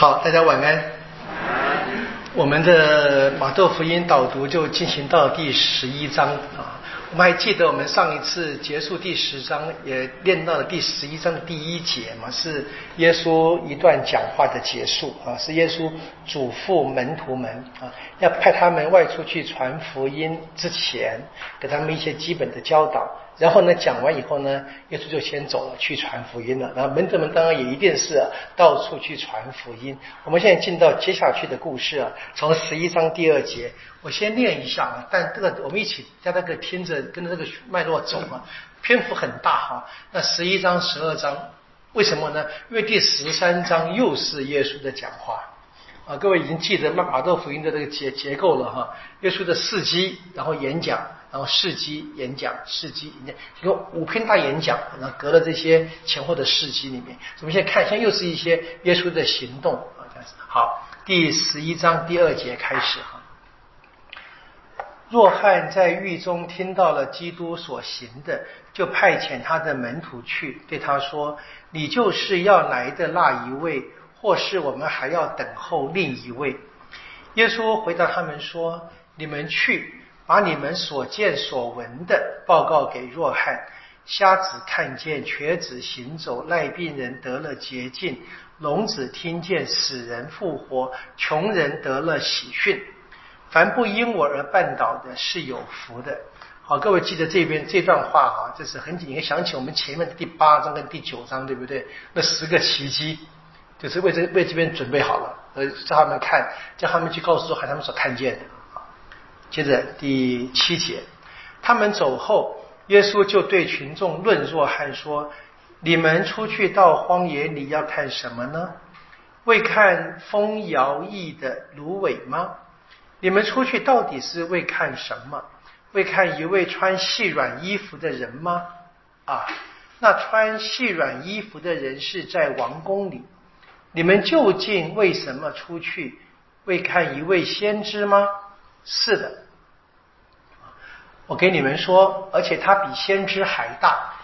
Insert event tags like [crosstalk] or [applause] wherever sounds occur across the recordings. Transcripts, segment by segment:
好，大家晚安。我们的马窦福音导读就进行到第十一章啊。我们还记得我们上一次结束第十章，也练到了第十一章的第一节嘛，是耶稣一段讲话的结束啊，是耶稣嘱咐门徒们啊，要派他们外出去传福音之前，给他们一些基本的教导。然后呢，讲完以后呢，耶稣就先走了，去传福音了。然后门徒们当然也一定是到处去传福音。我们现在进到接下去的故事啊，从十一章第二节，我先念一下啊。但这个我们一起在那个听着，跟着这个脉络走啊，篇幅很大哈。那十一章、十二章，为什么呢？因为第十三章又是耶稣的讲话啊。各位已经记得马马窦福音的这个结结构了哈。耶稣的事迹，然后演讲。然后事迹演讲，事迹演讲，一个五篇大演讲，然后隔了这些前后的事迹里面，我们现在看，现在又是一些耶稣的行动啊，这样子。好，第十一章第二节开始哈。若翰在狱中听到了基督所行的，就派遣他的门徒去，对他说：“你就是要来的那一位，或是我们还要等候另一位？”耶稣回答他们说：“你们去。”把你们所见所闻的报告给若翰，瞎子看见，瘸子行走，赖病人得了洁净，聋子听见，死人复活，穷人得了喜讯。凡不因我而绊倒的，是有福的。好，各位记得这边这段话哈，这是很紧，你想起我们前面的第八章跟第九章，对不对？那十个奇迹，就是为这为这边准备好了，呃，叫他们看，叫他们去告诉若翰他们所看见的。接着第七节，他们走后，耶稣就对群众论若翰说：“你们出去到荒野里要看什么呢？为看风摇曳的芦苇吗？你们出去到底是为看什么？为看一位穿细软衣服的人吗？啊，那穿细软衣服的人是在王宫里。你们究竟为什么出去？为看一位先知吗？”是的，我给你们说，而且他比先知还大。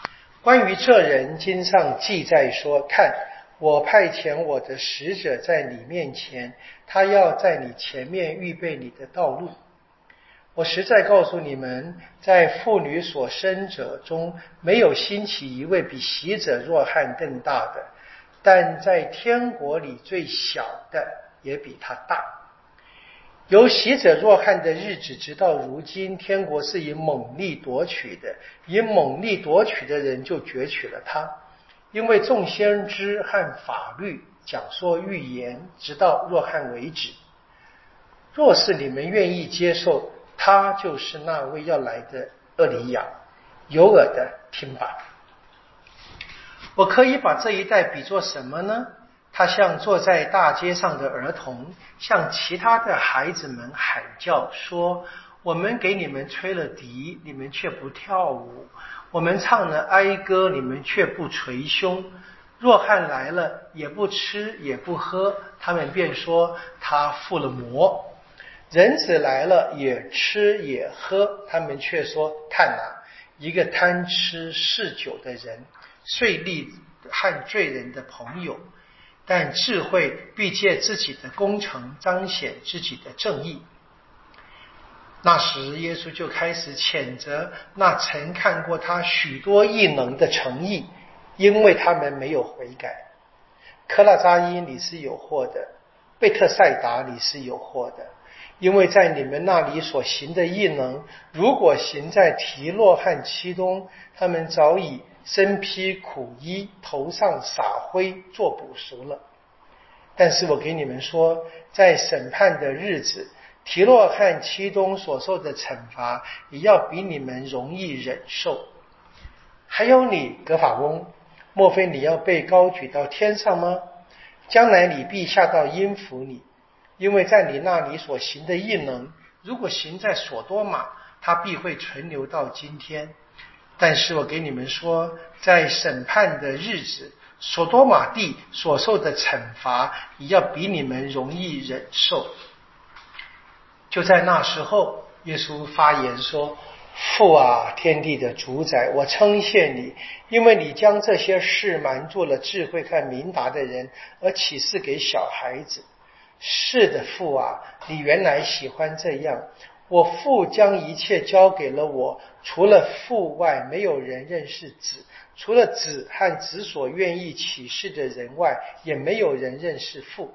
关于这人，经上记载说：“看，我派遣我的使者在你面前，他要在你前面预备你的道路。”我实在告诉你们，在妇女所生者中，没有兴起一位比习者若翰更大的；但在天国里最小的，也比他大。由习者若翰的日子，直到如今，天国是以猛力夺取的，以猛力夺取的人就攫取了他。因为众先知和法律讲说预言，直到若翰为止。若是你们愿意接受，他就是那位要来的厄里亚。有耳的听吧。我可以把这一代比作什么呢？他向坐在大街上的儿童，向其他的孩子们喊叫说：“我们给你们吹了笛，你们却不跳舞；我们唱了哀歌，你们却不捶胸。若汉来了，也不吃也不喝，他们便说他附了魔；人子来了，也吃也喝，他们却说看哪，一个贪吃嗜酒的人，税吏和罪人的朋友。”但智慧必借自己的功成彰显自己的正义。那时，耶稣就开始谴责那曾看过他许多异能的诚意，因为他们没有悔改。科拉扎因，你是有祸的；贝特赛达，你是有祸的，因为在你们那里所行的异能，如果行在提洛和其东，他们早已。身披苦衣，头上撒灰，做补赎了。但是我给你们说，在审判的日子，提洛和七东所受的惩罚，也要比你们容易忍受。还有你，格法翁，莫非你要被高举到天上吗？将来你必下到阴府里，因为在你那里所行的异能，如果行在所多玛，它必会存留到今天。但是我给你们说，在审判的日子，索多玛地所受的惩罚，也要比你们容易忍受。就在那时候，耶稣发言说：“父啊，天地的主宰，我称谢你，因为你将这些事瞒住了智慧和明达的人，而启示给小孩子。是的，父啊，你原来喜欢这样。我父将一切交给了我，除了父外，没有人认识子；除了子和子所愿意启示的人外，也没有人认识父。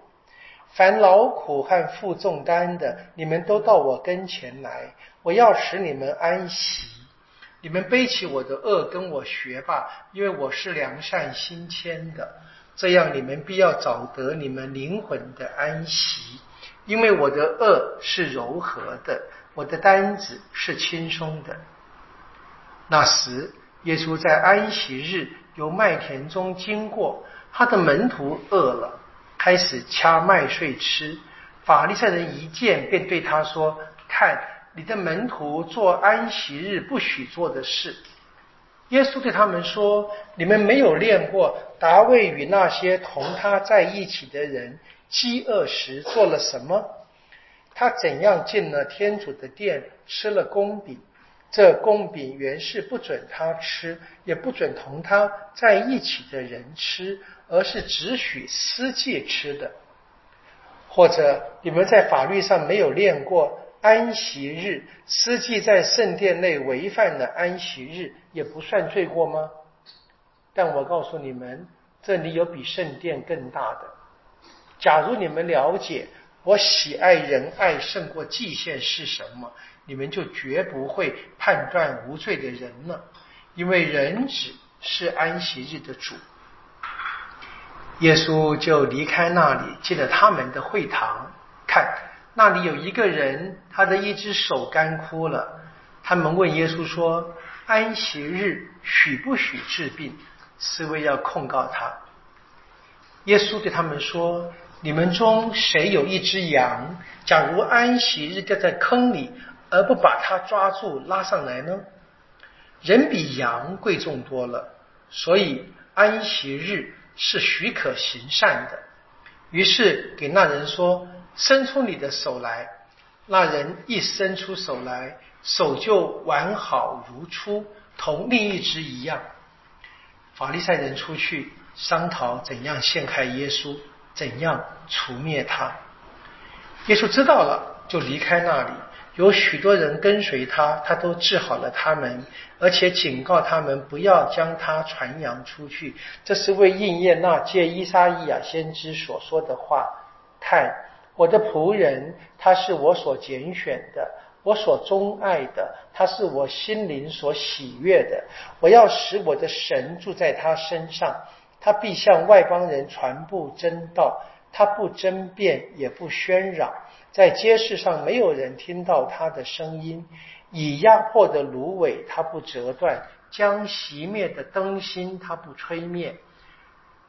凡劳苦和负重担的，你们都到我跟前来，我要使你们安息。你们背起我的恶，跟我学吧，因为我是良善心谦的，这样你们必要找得你们灵魂的安息。因为我的恶是柔和的，我的担子是轻松的。那时，耶稣在安息日由麦田中经过，他的门徒饿了。开始掐麦穗吃，法利赛人一见便对他说：“看，你的门徒做安息日不许做的事。”耶稣对他们说：“你们没有练过达卫与那些同他在一起的人饥饿时做了什么？他怎样进了天主的殿，吃了公饼？这公饼原是不准他吃，也不准同他在一起的人吃。”而是只许司祭吃的，或者你们在法律上没有练过安息日，司祭在圣殿内违反了安息日，也不算罪过吗？但我告诉你们，这里有比圣殿更大的。假如你们了解我喜爱仁爱胜过祭献是什么，你们就绝不会判断无罪的人了，因为人只是安息日的主。耶稣就离开那里，进了他们的会堂。看，那里有一个人，他的一只手干枯了。他们问耶稣说：“安息日许不许治病？”是为要控告他。耶稣对他们说：“你们中谁有一只羊，假如安息日掉在坑里，而不把它抓住拉上来呢？人比羊贵重多了，所以安息日。”是许可行善的，于是给那人说：“伸出你的手来。”那人一伸出手来，手就完好如初，同另一只一样。法利赛人出去商讨怎样陷害耶稣，怎样除灭他。耶稣知道了，就离开那里。有许多人跟随他，他都治好了他们，而且警告他们不要将他传扬出去。这是为应验那借伊莎伊亚先知所说的话：“看，我的仆人，他是我所拣选的，我所钟爱的，他是我心灵所喜悦的。我要使我的神住在他身上，他必向外邦人传布真道，他不争辩，也不喧嚷。”在街市上，没有人听到他的声音；以压迫的芦苇，他不折断；将熄灭的灯芯，他不吹灭，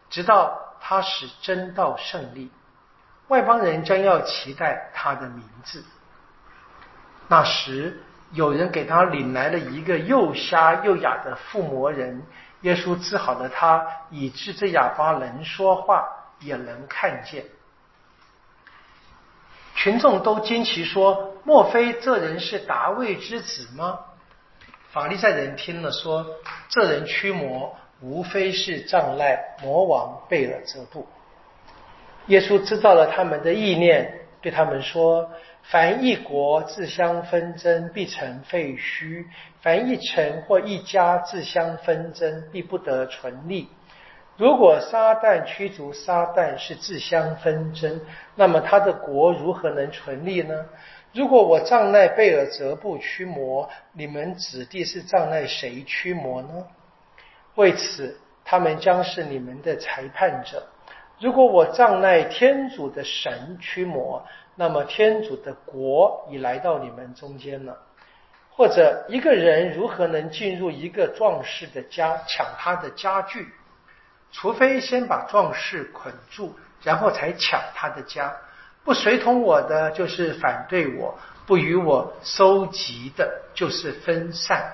直到他使真道胜利。外邦人将要期待他的名字。那时，有人给他领来了一个又瞎又哑的附魔人。耶稣治好了他，以致这哑巴能说话，也能看见。群众都惊奇说：“莫非这人是达卫之子吗？”法利赛人听了说：“这人驱魔，无非是障赖魔王贝尔泽布。”耶稣知道了他们的意念，对他们说：“凡一国自相纷争，必成废墟；凡一城或一家自相纷争，必不得存立。”如果撒旦驱逐撒旦是自相纷争，那么他的国如何能存立呢？如果我障赖贝尔泽布驱魔，你们子弟是障赖谁驱魔呢？为此，他们将是你们的裁判者。如果我障赖天主的神驱魔，那么天主的国已来到你们中间了。或者，一个人如何能进入一个壮士的家抢他的家具？除非先把壮士捆住，然后才抢他的家。不随同我的，就是反对我；不与我收集的，就是分散。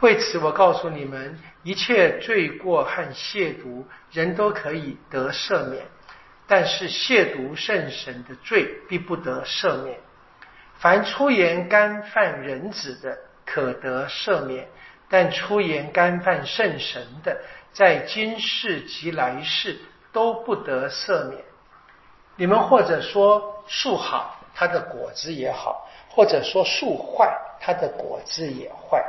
为此，我告诉你们，一切罪过和亵渎，人都可以得赦免；但是亵渎圣神的罪，必不得赦免。凡出言干犯人子的，可得赦免；但出言干犯圣神的，在今世及来世都不得赦免。你们或者说树好，它的果子也好；或者说树坏，它的果子也坏。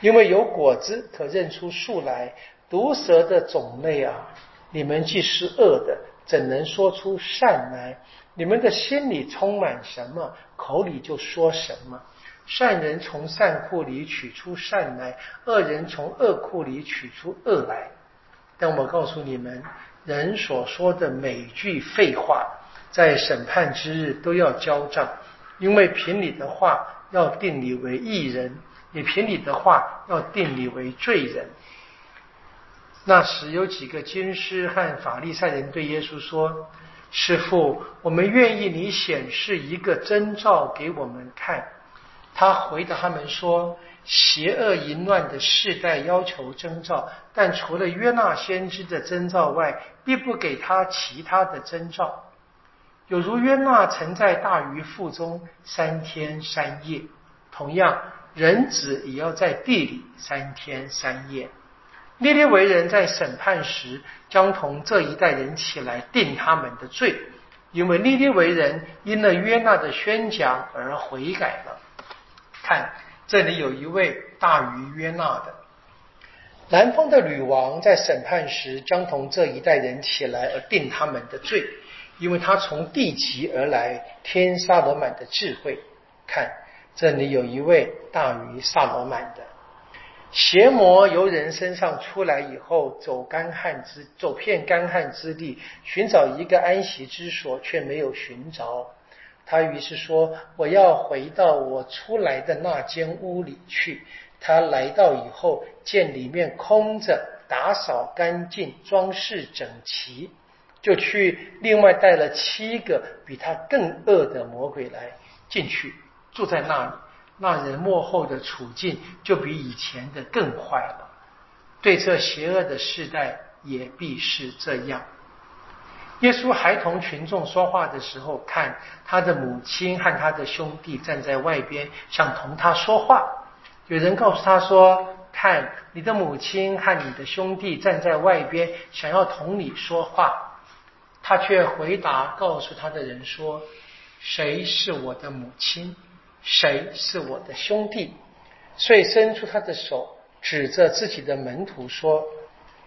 因为有果子可认出树来。毒蛇的种类啊，你们既是恶的，怎能说出善来？你们的心里充满什么，口里就说什么。善人从善库里取出善来，恶人从恶库里取出恶来。但我告诉你们，人所说的每句废话，在审判之日都要交账，因为凭你的话要定你为义人，也凭你的话要定你为罪人。那时有几个军师和法利赛人对耶稣说：“师傅，我们愿意你显示一个征兆给我们看。”他回答他们说：“邪恶淫乱的世代要求征兆，但除了约纳先知的征兆外，必不给他其他的征兆。有如约纳曾在大鱼腹中三天三夜，同样人子也要在地里三天三夜。”列列为人在审判时，将同这一代人起来定他们的罪，因为列列为人因了约纳的宣讲而悔改了。看，这里有一位大于约纳的南方的女王，在审判时将同这一代人起来而定他们的罪，因为他从地极而来，天萨罗满的智慧。看，这里有一位大于萨罗满的。邪魔由人身上出来以后，走干旱之走遍干旱之地，寻找一个安息之所，却没有寻着。他于是说：“我要回到我出来的那间屋里去。”他来到以后，见里面空着，打扫干净，装饰整齐，就去另外带了七个比他更恶的魔鬼来进去，住在那里。那人幕后的处境就比以前的更坏了。对这邪恶的世代也必是这样。耶稣还同群众说话的时候，看他的母亲和他的兄弟站在外边，想同他说话。有人告诉他说：“看你的母亲和你的兄弟站在外边，想要同你说话。”他却回答告诉他的人说：“谁是我的母亲？”谁是我的兄弟？遂伸出他的手，指着自己的门徒说：“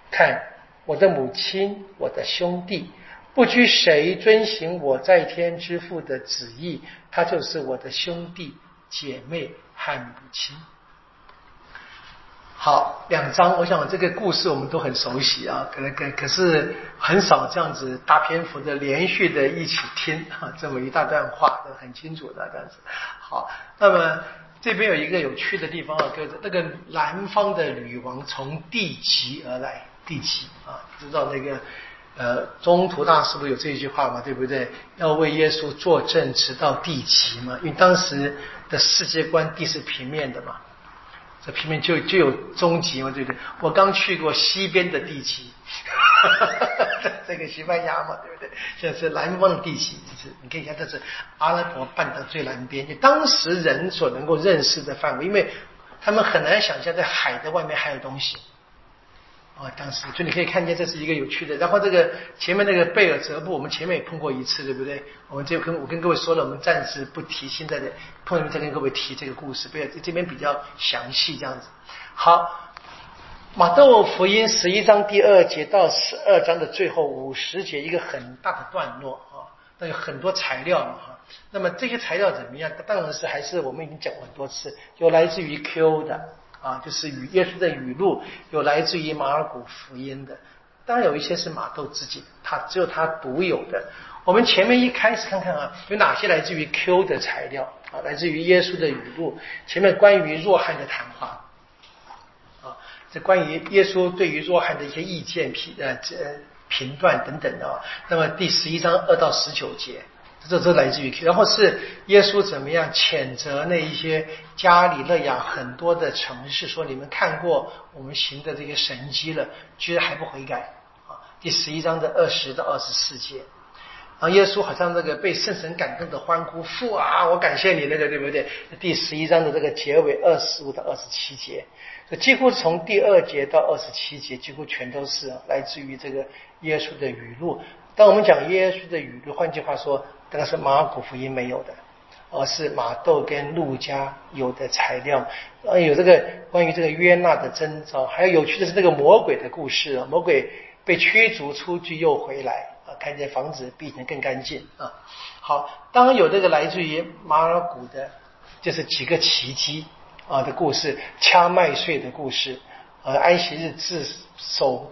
看，我的母亲，我的兄弟，不拘谁遵行我在天之父的旨意，他就是我的兄弟姐妹和母亲。”好，两章，我想这个故事我们都很熟悉啊，可能可可是很少这样子大篇幅的连续的一起听啊，这么一大段话都很清楚的这样子。好，那么这边有一个有趣的地方啊，就是那个南方的女王从地极而来，地极啊，知道那个呃中途大师不是有这一句话嘛，对不对？要为耶稣作证，直到地极嘛，因为当时的世界观地是平面的嘛。这平面就就有终极嘛，对不对？我刚去过西边的地区，[laughs] 这个西班牙嘛，对不对？现在是南方的地区，就是你可以看，这是阿拉伯半岛最南边，就当时人所能够认识的范围，因为他们很难想象在海的外面还有东西。啊，当时就你可以看见这是一个有趣的。然后这个前面那个贝尔泽布，我们前面也碰过一次，对不对？我们就跟我跟各位说了，我们暂时不提，现在的碰见再跟各位提这个故事。贝尔这边比较详细，这样子。好，马窦福音十一章第二节到十二章的最后五十节，一个很大的段落啊，那有很多材料嘛哈。那么这些材料怎么样？当然是还是我们已经讲过很多次，有来自于 Q 的。啊，就是语耶稣的语录有来自于马尔谷福音的，当然有一些是马窦自己，他只有他独有的。我们前面一开始看看啊，有哪些来自于 Q 的材料啊？来自于耶稣的语录，前面关于若翰的谈话啊，这关于耶稣对于若翰的一些意见评呃这评断等等的啊。那么第十一章二到十九节。这这来自于，然后是耶稣怎么样谴责那一些加里勒亚很多的城市，说你们看过我们行的这些神迹了，居然还不悔改啊！第十一章的二十到二十四节，啊，耶稣好像这个被圣神感动的欢呼，父啊，我感谢你那个，对不对？第十一章的这个结尾二十五到二十七节，几乎从第二节到二十七节，几乎全都是来自于这个耶稣的语录。当我们讲耶稣的语录，换句话说，这个是马可福音没有的，而是马窦跟路加有的材料。呃，有这个关于这个约纳的征兆，还有有趣的是这个魔鬼的故事啊，魔鬼被驱逐出去又回来啊。看见房子比以前更干净啊！好，当有这个来自于马尔谷的，就是几个奇迹啊的故事，掐麦穗的故事，呃，安息日自首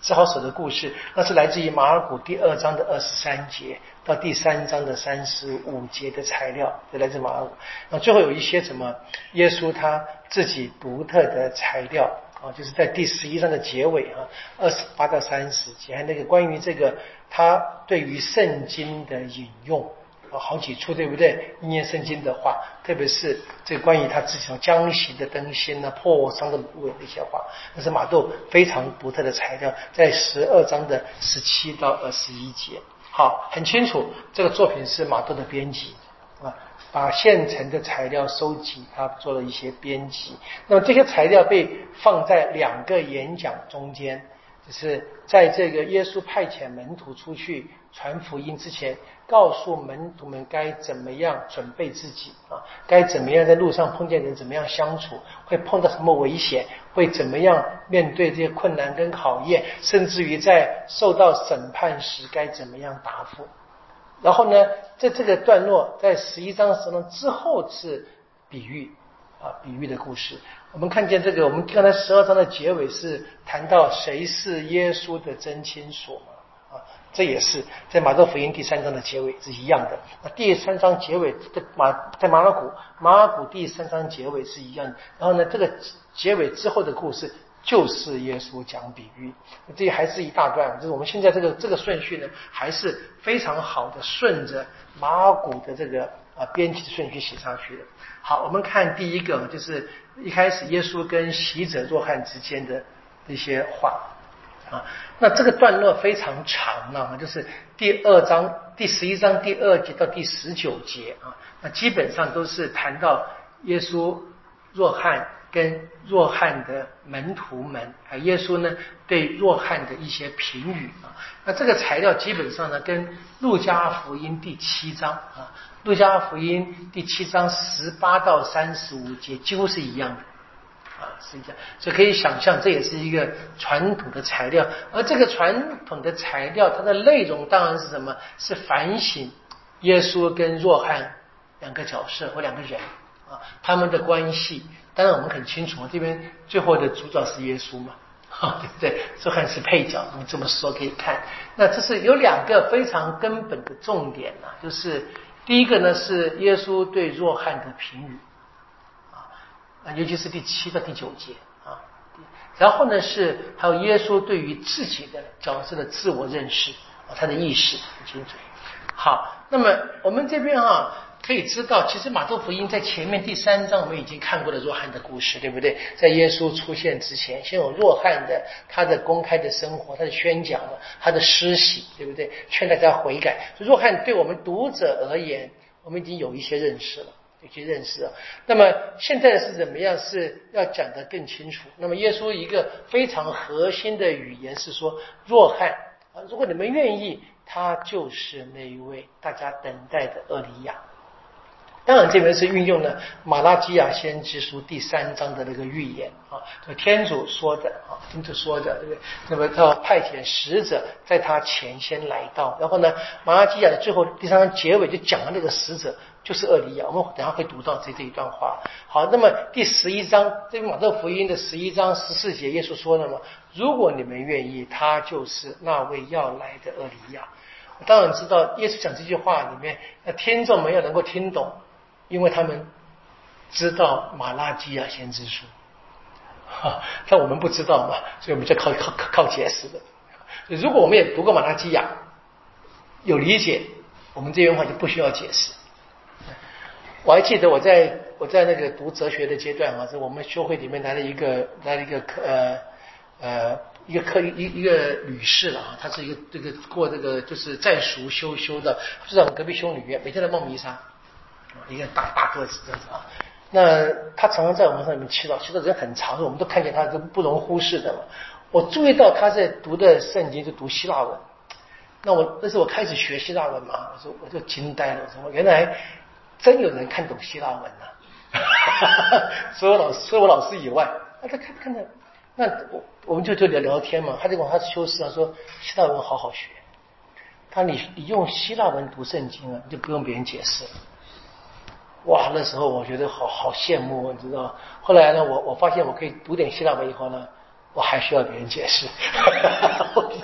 治好手的故事，那是来自于马尔谷第二章的二十三节到第三章的三十五节的材料，就来自马尔谷。那最后有一些什么耶稣他自己独特的材料。啊，就是在第十一章的结尾啊，二十八到三十节，那个关于这个他对于圣经的引用，好几处对不对？一念圣经的话，特别是这关于他自己从将行的灯芯呢，破伤的芦苇那些话，那是马窦非常独特的材料，在十二章的十七到二十一节。好，很清楚，这个作品是马窦的编辑啊。把现成的材料收集，他做了一些编辑。那么这些材料被放在两个演讲中间，就是在这个耶稣派遣门徒出去传福音之前，告诉门徒们该怎么样准备自己啊，该怎么样在路上碰见人怎么样相处，会碰到什么危险，会怎么样面对这些困难跟考验，甚至于在受到审判时该怎么样答复。然后呢，在这个段落，在十一章时呢之后是比喻啊，比喻的故事。我们看见这个，我们刚才十二章的结尾是谈到谁是耶稣的真亲属嘛？这也是在马太福音第三章的结尾是一样的。那第三章结尾在马在马拉谷，马拉谷第三章结尾是一样的。然后呢，这个结尾之后的故事。就是耶稣讲比喻，这还是一大段。就是我们现在这个这个顺序呢，还是非常好的，顺着马古的这个啊编辑顺序写上去的。好，我们看第一个，就是一开始耶稣跟洗者若翰之间的一些话啊。那这个段落非常长啊，就是第二章第十一章第二节到第十九节啊，那基本上都是谈到耶稣若翰。跟若翰的门徒们啊，耶稣呢对若翰的一些评语啊，那这个材料基本上呢跟路加福音第七章啊，路加福音第七章十八到三十五节几乎是一样的啊，是一样，所以可以想象这也是一个传统的材料，而这个传统的材料它的内容当然是什么？是反省耶稣跟若翰两个角色或两个人啊，他们的关系。当然，我们很清楚，这边最后的主角是耶稣嘛，哈，对不对？这还是配角，我们这么说可以看。那这是有两个非常根本的重点啊，就是第一个呢是耶稣对若翰的评语尤其是第七到第九节啊，然后呢是还有耶稣对于自己的角色的自我认识啊，他的意识很清楚。好，那么我们这边啊。可以知道，其实马窦福音在前面第三章我们已经看过了若翰的故事，对不对？在耶稣出现之前，先有若翰的他的公开的生活，他的宣讲了，他的施洗，对不对？劝大家悔改。若翰对我们读者而言，我们已经有一些认识了，有些认识啊。那么现在是怎么样？是要讲得更清楚。那么耶稣一个非常核心的语言是说，若翰啊，如果你们愿意，他就是那一位大家等待的厄里亚。当然，这边是运用了马拉基亚先知书第三章的那个预言啊，天主说的啊，天主说的，对不对？那么他派遣使者在他前先来到，然后呢，马拉基亚的最后第三章结尾就讲了那个使者就是厄里亚，我们等下会读到这这一段话。好，那么第十一章，这个马特福音的十一章十四节，耶稣说了嘛，如果你们愿意，他就是那位要来的厄里亚。当然知道，耶稣讲这句话里面，那听众们要能够听懂。因为他们知道马拉基亚先知书，哈，[laughs] 但我们不知道嘛，所以我们就靠靠靠解释的。如果我们也读过马拉基亚，有理解，我们这句话就不需要解释。我还记得我在我在那个读哲学的阶段啊，是我们学会里面来了一个来了一个课呃呃一个科一一个女士了啊，她是一个这个过这个就是在熟修修的，就在我们隔壁修女院，每天在梦弥撒，一个大大个子这样子啊。那她常常在我们上面祈祷，祈祷人很长，我们都看见她都不容忽视的嘛。我注意到她在读的圣经是读希腊文，那我那是我开始学希腊文嘛，我说我就惊呆了，我说原来真有人看懂希腊文呐！[laughs] 所有老师，除了我老师以外，那他看不看的。那我我们就就聊聊天嘛，他就讲他修饰啊，说希腊文好好学。他你你用希腊文读圣经啊，你就不用别人解释了。哇，那时候我觉得好好羡慕，你知道后来呢，我我发现我可以读点希腊文以后呢，我还需要别人解释。[laughs] 比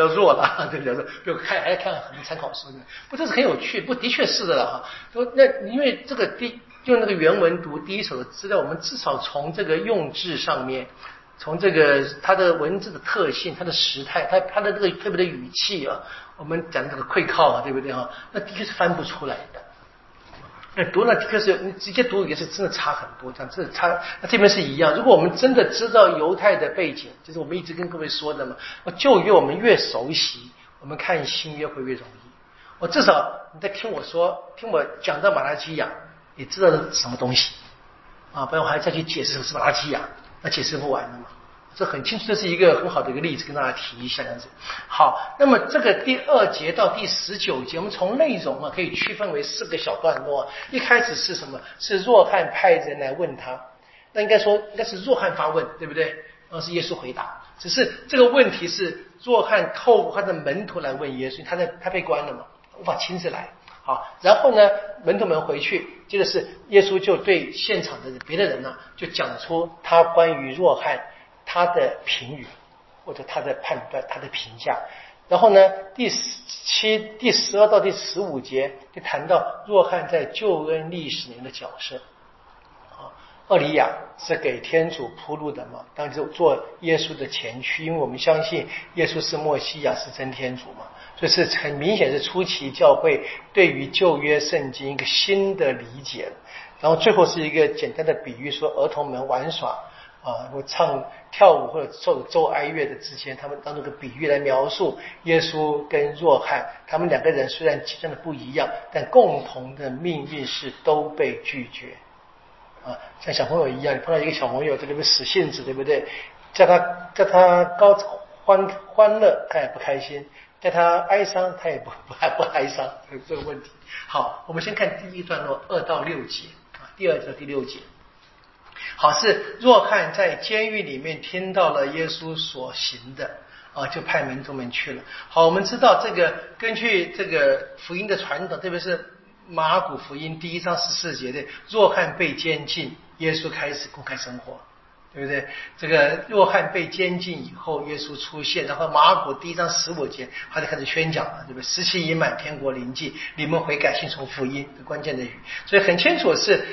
较弱了，对，比较弱。就看还要看很多参考书呢，不，这是很有趣，不，的确是的哈。说那因为这个第。用那个原文读第一手的资料，我们至少从这个用字上面，从这个它的文字的特性、它的时态、它它的这个特别的语气啊，我们讲这个愧靠啊，对不对啊？那的确是翻不出来。那读了的确是你直接读也是真的差很多，这样这差。那这边是一样，如果我们真的知道犹太的背景，就是我们一直跟各位说的嘛，旧约我们越熟悉，我们看新约会越容易。我至少你在听我说，听我讲到马拉基亚。你知道是什么东西啊？不然我还再去解释什么是马拉基亚？那解释不完的嘛。这很清楚，这是一个很好的一个例子，跟大家提一下这样子。好，那么这个第二节到第十九节，我们从内容啊可以区分为四个小段落。一开始是什么？是若翰派人来问他，那应该说应该是若翰发问，对不对？而是耶稣回答。只是这个问题是若翰透过他的门徒来问耶稣，他在他被关了嘛，无法亲自来。好，然后呢，门徒们回去，接着是耶稣就对现场的别的人呢，就讲出他关于若翰他的评语，或者他的判断、他的评价。然后呢，第十七、第十二到第十五节就谈到若翰在救恩历史里的角色。啊，厄里亚是给天主铺路的嘛，当时做耶稣的前驱，因为我们相信耶稣是墨西亚，是真天主嘛。所以是很明显是初期教会对于旧约圣经一个新的理解，然后最后是一个简单的比喻，说儿童们玩耍啊，或唱跳舞或者奏奏哀乐的之间，他们当做个比喻来描述耶稣跟若翰，他们两个人虽然极端的不一样，但共同的命运是都被拒绝啊，像小朋友一样，你碰到一个小朋友这里面死性子，对不对？叫他叫他高欢欢乐，他也不开心。叫他哀伤，他也不不还不哀伤，这个问题。好，我们先看第一段落二到六节啊，第二到第六节。好，是若翰在监狱里面听到了耶稣所行的啊，就派门徒们去了。好，我们知道这个根据这个福音的传统，特别是马古福音第一章十四节的，若翰被监禁，耶稣开始公开生活。对不对？这个若翰被监禁以后，耶稣出现，然后马可第一章十五节，他就开始宣讲了，对不对？时期已满，天国临近，你们悔改，信从福音，关键的语。所以很清楚是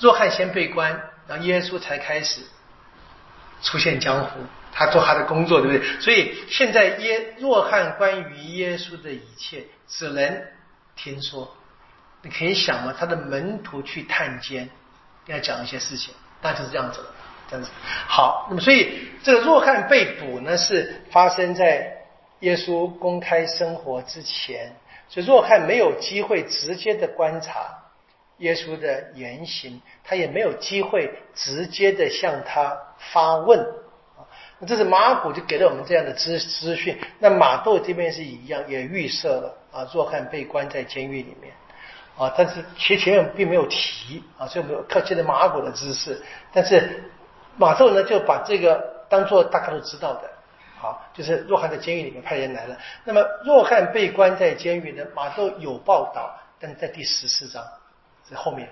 若翰先被关，然后耶稣才开始出现江湖，他做他的工作，对不对？所以现在耶若翰关于耶稣的一切，只能听说。你可以想嘛，他的门徒去探监，跟他讲一些事情，那就是这样子了。这样子好，那么所以这个若翰被捕呢，是发生在耶稣公开生活之前，所以若翰没有机会直接的观察耶稣的言行，他也没有机会直接的向他发问。那这是马古就给了我们这样的资资讯，那马窦这边是一样，也预设了啊，若翰被关在监狱里面啊，但是其前面并没有提啊，所以没有靠近的马古的知识，但是。马窦呢就把这个当做大家都知道的，好，就是若翰在监狱里面派人来了。那么若翰被关在监狱呢，马窦有报道，但在第十四章在后面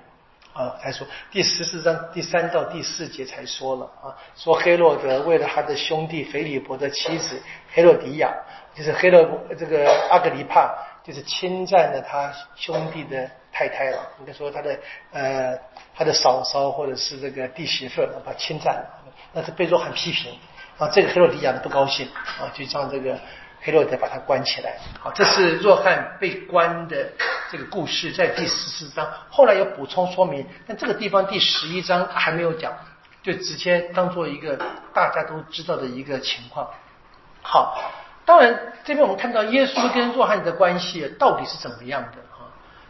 啊才说，第十四章第三到第四节才说了啊，说黑洛德为了他的兄弟腓利伯的妻子黑洛迪亚，就是黑洛这个阿格里帕，就是侵占了他兄弟的。太太了，应该说他的呃他的嫂嫂或者是这个弟媳妇把他侵占了，那是被若翰批评啊，这个黑洛迪亚不高兴啊，就让这个黑洛德把他关起来。好，这是若翰被关的这个故事，在第十四章后来有补充说明，但这个地方第十一章还没有讲，就直接当做一个大家都知道的一个情况。好，当然这边我们看到耶稣跟若翰的关系到底是怎么样的哈？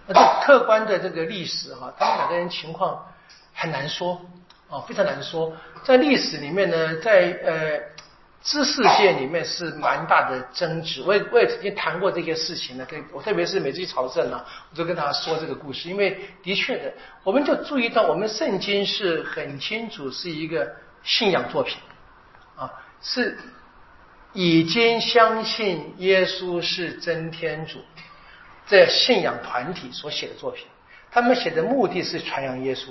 那这客观的这个历史哈，他们两个人情况很难说啊，非常难说。在历史里面呢，在呃。知识界里面是蛮大的争执，我也我也曾经谈过这些事情呢。跟我特别是每次去朝圣呢，我就跟他说这个故事，因为的确的，我们就注意到我们圣经是很清楚是一个信仰作品啊，是已经相信耶稣是真天主，这信仰团体所写的作品，他们写的目的是传扬耶稣，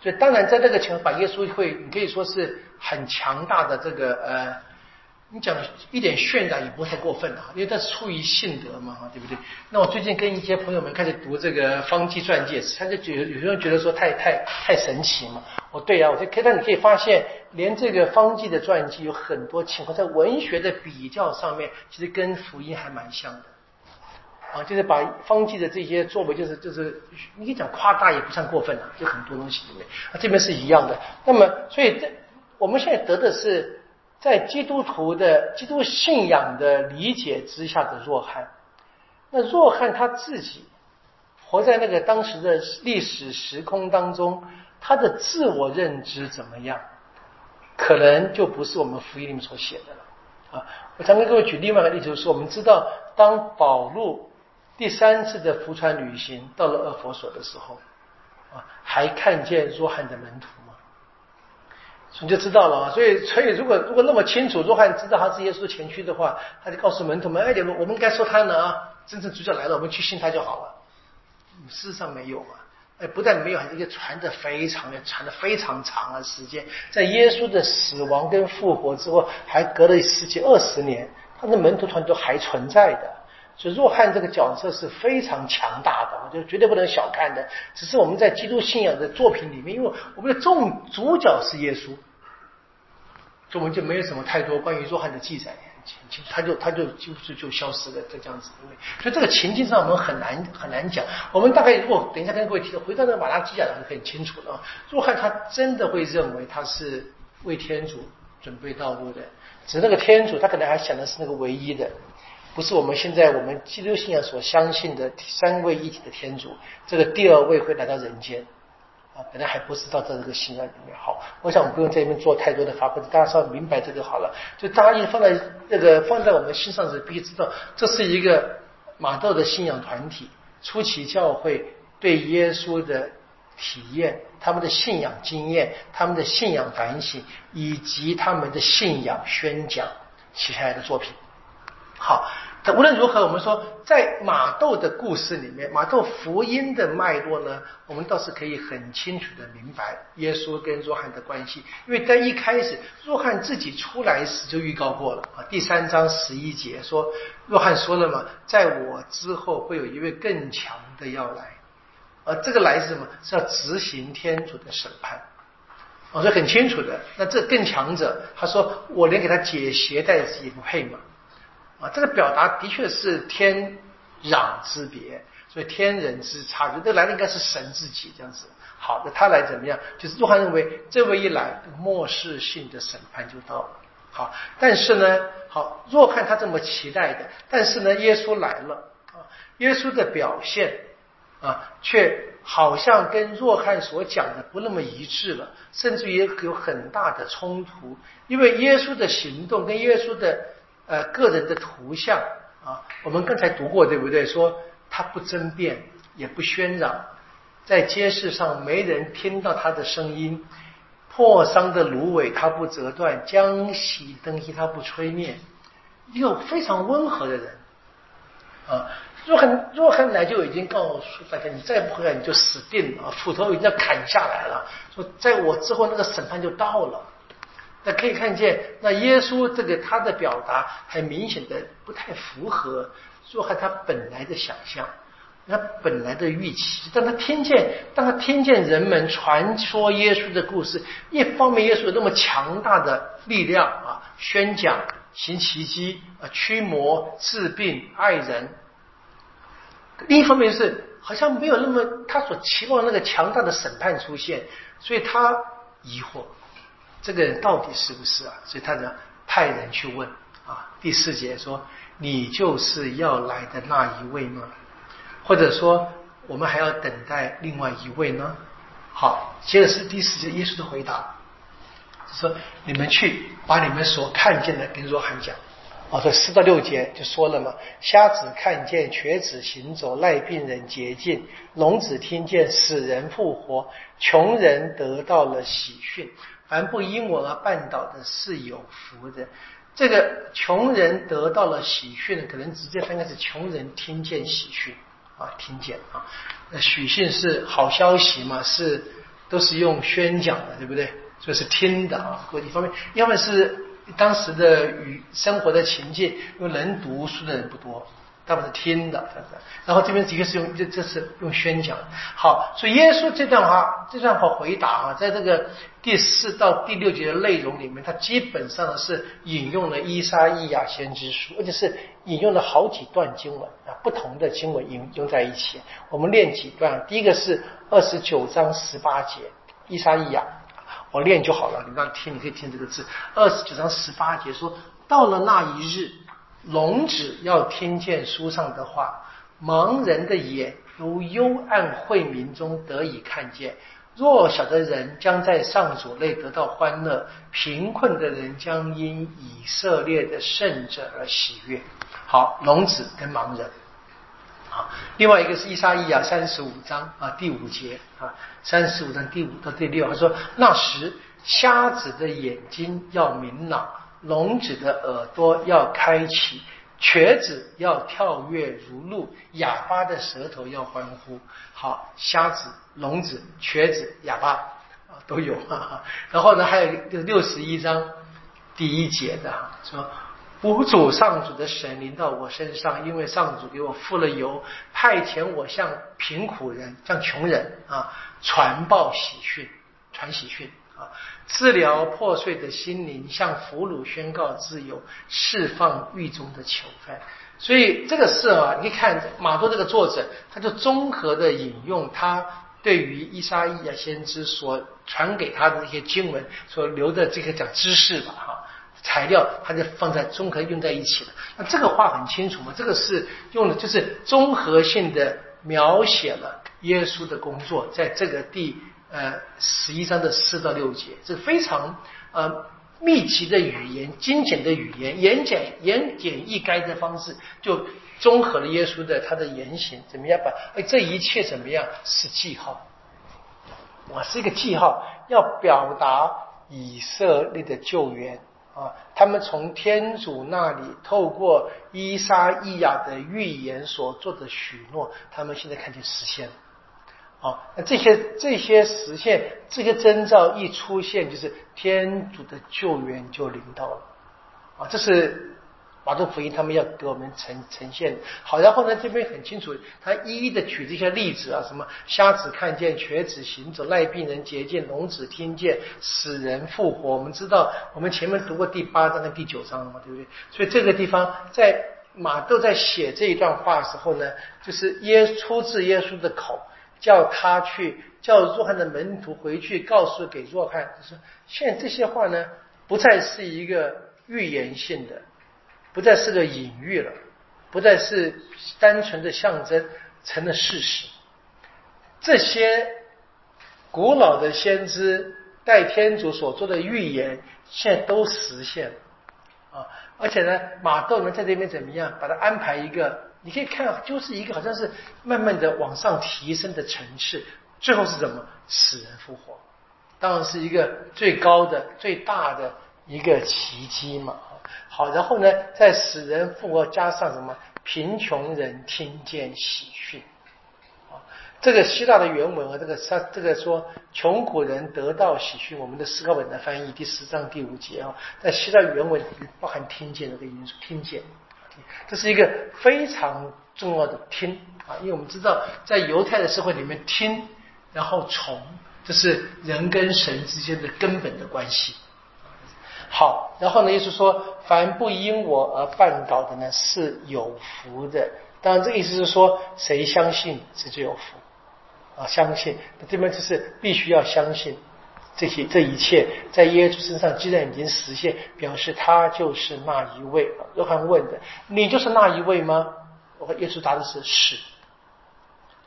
所以当然在这个情况，把耶稣会你可以说是很强大的这个呃。你讲一点渲染也不太过分啊，因为这是出于性德嘛，对不对？那我最近跟一些朋友们开始读这个方济传记，他就觉有些人觉得说太太太神奇嘛。我对啊，我就可以，但你可以发现，连这个方济的传记有很多情况在文学的比较上面，其实跟福音还蛮像的啊，就是把方济的这些作为，就是就是你可以讲夸大也不算过分啊，就很多东西对不对啊，这边是一样的。那么，所以这我们现在得的是。在基督徒的基督信仰的理解之下的若翰，那若翰他自己活在那个当时的历史时空当中，他的自我认知怎么样？可能就不是我们福音里面所写的了啊！我常跟各位举另外一个例子，就是我们知道，当保禄第三次的浮船旅行到了厄佛所的时候啊，还看见若翰的门徒。你就知道了啊，所以，所以如果如果那么清楚，若翰知道他是耶稣前驱的话，他就告诉门徒们：“哎，你们我们该说他呢啊，真正主角来了，我们去信他就好了。”事实上没有嘛，哎，不但没有，还一个传的非常的传的非常长的时间，在耶稣的死亡跟复活之后，还隔了十几二十年，他的门徒团都还存在的。所以若翰这个角色是非常强大的，我觉得绝对不能小看的。只是我们在基督信仰的作品里面，因为我们的重主角是耶稣。所以我们就没有什么太多关于若翰的记载，他就他就就是就消失了，这样子。因为所以这个情境上我们很难很难讲。我们大概如果等一下跟各位提到，回到那个马拉基亚讲就很清楚了。若翰他真的会认为他是为天主准备道路的，只是那个天主他可能还想的是那个唯一的，不是我们现在我们基督信仰所相信的三位一体的天主。这个第二位会来到人间。本来还不知道在这个信仰里面好，我想我们不用在里面做太多的发挥，大家稍微明白这个好了。就大家一放在那个放在我们心上时，必须知道这是一个马道的信仰团体，初期教会对耶稣的体验、他们的信仰经验、他们的信仰反省以及他们的信仰宣讲写下来的作品。好。无论如何，我们说在马窦的故事里面，马窦福音的脉络呢，我们倒是可以很清楚的明白耶稣跟若翰的关系。因为在一开始，若翰自己出来时就预告过了啊，第三章十一节说，若翰说了嘛，在我之后会有一位更强的要来，而这个来是什么？是要执行天主的审判。我说很清楚的，那这更强者，他说我连给他解鞋带也不配嘛。啊，这个表达的确是天壤之别，所以天人之差距。这来的应该是神自己这样子。好，那他来怎么样？就是若翰认为，这位一来，末世性的审判就到了。好，但是呢，好，若翰他这么期待的，但是呢，耶稣来了啊，耶稣的表现啊，却好像跟若翰所讲的不那么一致了，甚至于有很大的冲突，因为耶稣的行动跟耶稣的。呃，个人的图像啊，我们刚才读过，对不对？说他不争辩，也不喧嚷，在街市上没人听到他的声音，破伤的芦苇他不折断，将熄灯熄他不吹灭，一个非常温和的人啊。若翰若翰来就已经告诉大家，你再不回来你就死定了，斧头已经要砍下来了。说在我之后那个审判就到了。那可以看见，那耶稣这个他的表达很明显的不太符合若翰他本来的想象，他本来的预期。当他听见，当他听见人们传说耶稣的故事，一方面耶稣有那么强大的力量啊，宣讲、行奇迹啊、驱魔、治病、爱人；另一方面是好像没有那么他所期望那个强大的审判出现，所以他疑惑。这个人到底是不是啊？所以他呢派人去问啊。第四节说：“你就是要来的那一位吗？或者说，我们还要等待另外一位呢？”好，接着是第四节耶稣的回答，说：“你们去把你们所看见的跟若翰讲。”哦，这四到六节就说了嘛：瞎子看见，瘸子行走，赖病人洁净，聋子听见，死人复活，穷人得到了喜讯。凡不因我而绊倒的，是有福的。这个穷人得到了喜讯，可能直接翻译是穷人听见喜讯啊，听见啊。那喜讯是好消息嘛？是都是用宣讲的，对不对？所以是听的啊。各一方面，要么是。当时的与生活的情境，因为能读书的人不多，他们是听的，然后这边几个是用这这是用宣讲。好，所以耶稣这段话这段话回答啊，在这个第四到第六节的内容里面，他基本上是引用了伊莎伊亚先知书，而且是引用了好几段经文啊，不同的经文引用在一起。我们练几段，第一个是二十九章十八节，伊莎伊亚。我练就好了，你让听，你可以听这个字。二十九章十八节说，到了那一日，聋子要听见书上的话，盲人的眼如幽暗晦明中得以看见，弱小的人将在上主内得到欢乐，贫困的人将因以色列的圣者而喜悦。好，聋子跟盲人。啊另外一个是伊莎伊亚三十五章啊第五节啊三十五章第五到第六，他说那时瞎子的眼睛要明朗，聋子的耳朵要开启，瘸子要跳跃如鹿，哑巴的舌头要欢呼。好，瞎子、聋子、瘸子、哑巴啊都有哈哈。[laughs] 然后呢，还有六十一章第一节的说。五主上主的神临到我身上，因为上主给我付了油，派遣我向贫苦人、向穷人啊传报喜讯，传喜讯啊，治疗破碎的心灵，向俘虏宣告自由，释放狱中的囚犯。所以这个事啊，你看马多这个作者，他就综合的引用他对于伊莎伊亚先知所传给他的那些经文所留的这个讲知识吧，哈。材料，它就放在综合用在一起了。那这个话很清楚嘛？这个是用的，就是综合性的描写了耶稣的工作，在这个地呃十一章的四到六节，这非常呃密集的语言、精简的语言、言简言简意赅的方式，就综合了耶稣的他的言行，怎么样把哎这一切怎么样是记号？我是一个记号，要表达以色列的救援。啊，他们从天主那里透过伊莎伊亚的预言所做的许诺，他们现在看见实现了。啊，那这些这些实现，这些征兆一出现，就是天主的救援就临到了。啊，这是。马太福音他们要给我们呈呈现好，然后呢，这边很清楚，他一一的举这些例子啊，什么瞎子看见，瘸子行走，赖病人洁净，聋子听见，死人复活。我们知道，我们前面读过第八章跟第九章了嘛，对不对？所以这个地方在马窦在写这一段话的时候呢，就是耶出自耶稣的口，叫他去叫若翰的门徒回去告诉给若翰，就是现在这些话呢，不再是一个预言性的。不再是个隐喻了，不再是单纯的象征，成了事实。这些古老的先知代天主所做的预言，现在都实现了啊！而且呢，马窦呢在这边怎么样？把它安排一个，你可以看，就是一个好像是慢慢的往上提升的层次。最后是什么？死人复活，当然是一个最高的、最大的一个奇迹嘛。好，然后呢，在死人复活加上什么？贫穷人听见喜讯！这个希腊的原文和这个他这个说穷苦人得到喜讯。我们的诗歌本的翻译第十章第五节啊，在希腊原文里包含听见这个因素，听见，这是一个非常重要的听啊！因为我们知道，在犹太的社会里面，听然后从，这是人跟神之间的根本的关系。好，然后呢，意思说：“凡不因我而绊倒的呢，是有福的。”当然，这个意思是说，谁相信，谁就有福啊！相信，这边就是必须要相信，这些这一切在耶稣身上既然已经实现，表示他就是那一位。约翰问的：“你就是那一位吗？”我耶稣答的是是。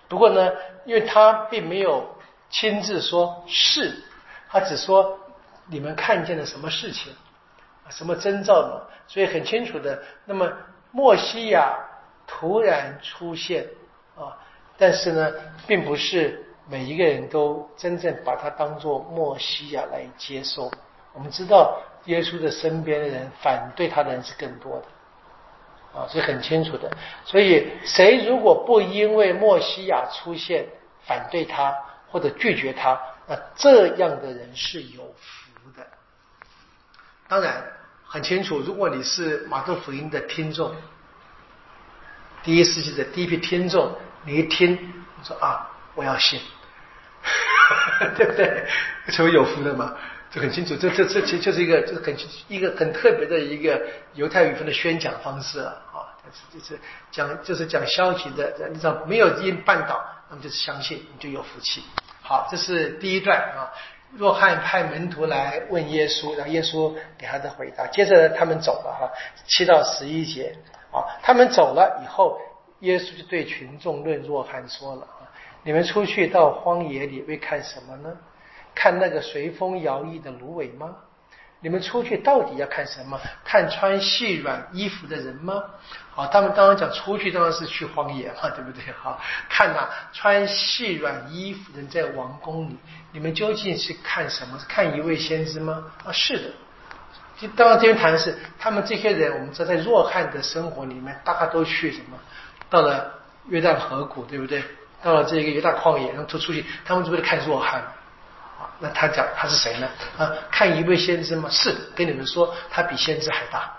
不过呢，因为他并没有亲自说是，他只说你们看见了什么事情，什么征兆呢？所以很清楚的。那么墨西亚突然出现啊，但是呢，并不是。每一个人都真正把他当做墨西亚来接受。我们知道，耶稣的身边的人反对他的人是更多的，啊，是很清楚的。所以，谁如果不因为墨西亚出现反对他或者拒绝他，那这样的人是有福的。当然，很清楚，如果你是马可福音的听众，第一世纪的第一批听众，你一听，你说啊，我要信。[laughs] 对不对？成为有福的嘛，就很清楚。这这这其实就是一个，就是很一个很特别的一个犹太语风的宣讲方式了啊。就是讲，就是讲消极的。你知道，没有因绊倒，那么就是相信，你就有福气。好，这是第一段啊。若翰派门徒来问耶稣，然后耶稣给他的回答。接着他们走了哈，七到十一节啊，他们走了以后，耶稣就对群众论若翰说了。你们出去到荒野里会看什么呢？看那个随风摇曳的芦苇吗？你们出去到底要看什么？看穿细软衣服的人吗？好，他们当然讲出去当然是去荒野嘛，[laughs] 对不对？好，看呐，穿细软衣服的人在王宫里，你们究竟是看什么？看一位先知吗？啊，是的。就当然这边谈的是他们这些人，我们知道在弱汉的生活里面，大家都去什么？到了约旦河谷，对不对？到了这个一大旷野，然后出出去，他们就为了看若汉。啊，那他讲他是谁呢？啊，看一位先知吗？是，跟你们说，他比先知还大。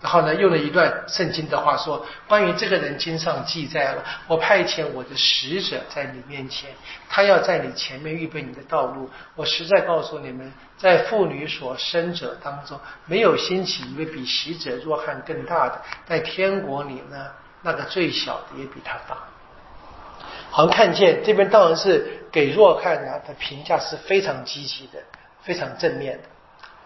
然后呢，用了一段圣经的话说，关于这个人经上记载了，我派遣我的使者在你面前，他要在你前面预备你的道路。我实在告诉你们，在妇女所生者当中，没有兴起一位比使者若汉更大的，在天国里呢，那个最小的也比他大。好像看见这边当然是给若汉啊的评价是非常积极的，非常正面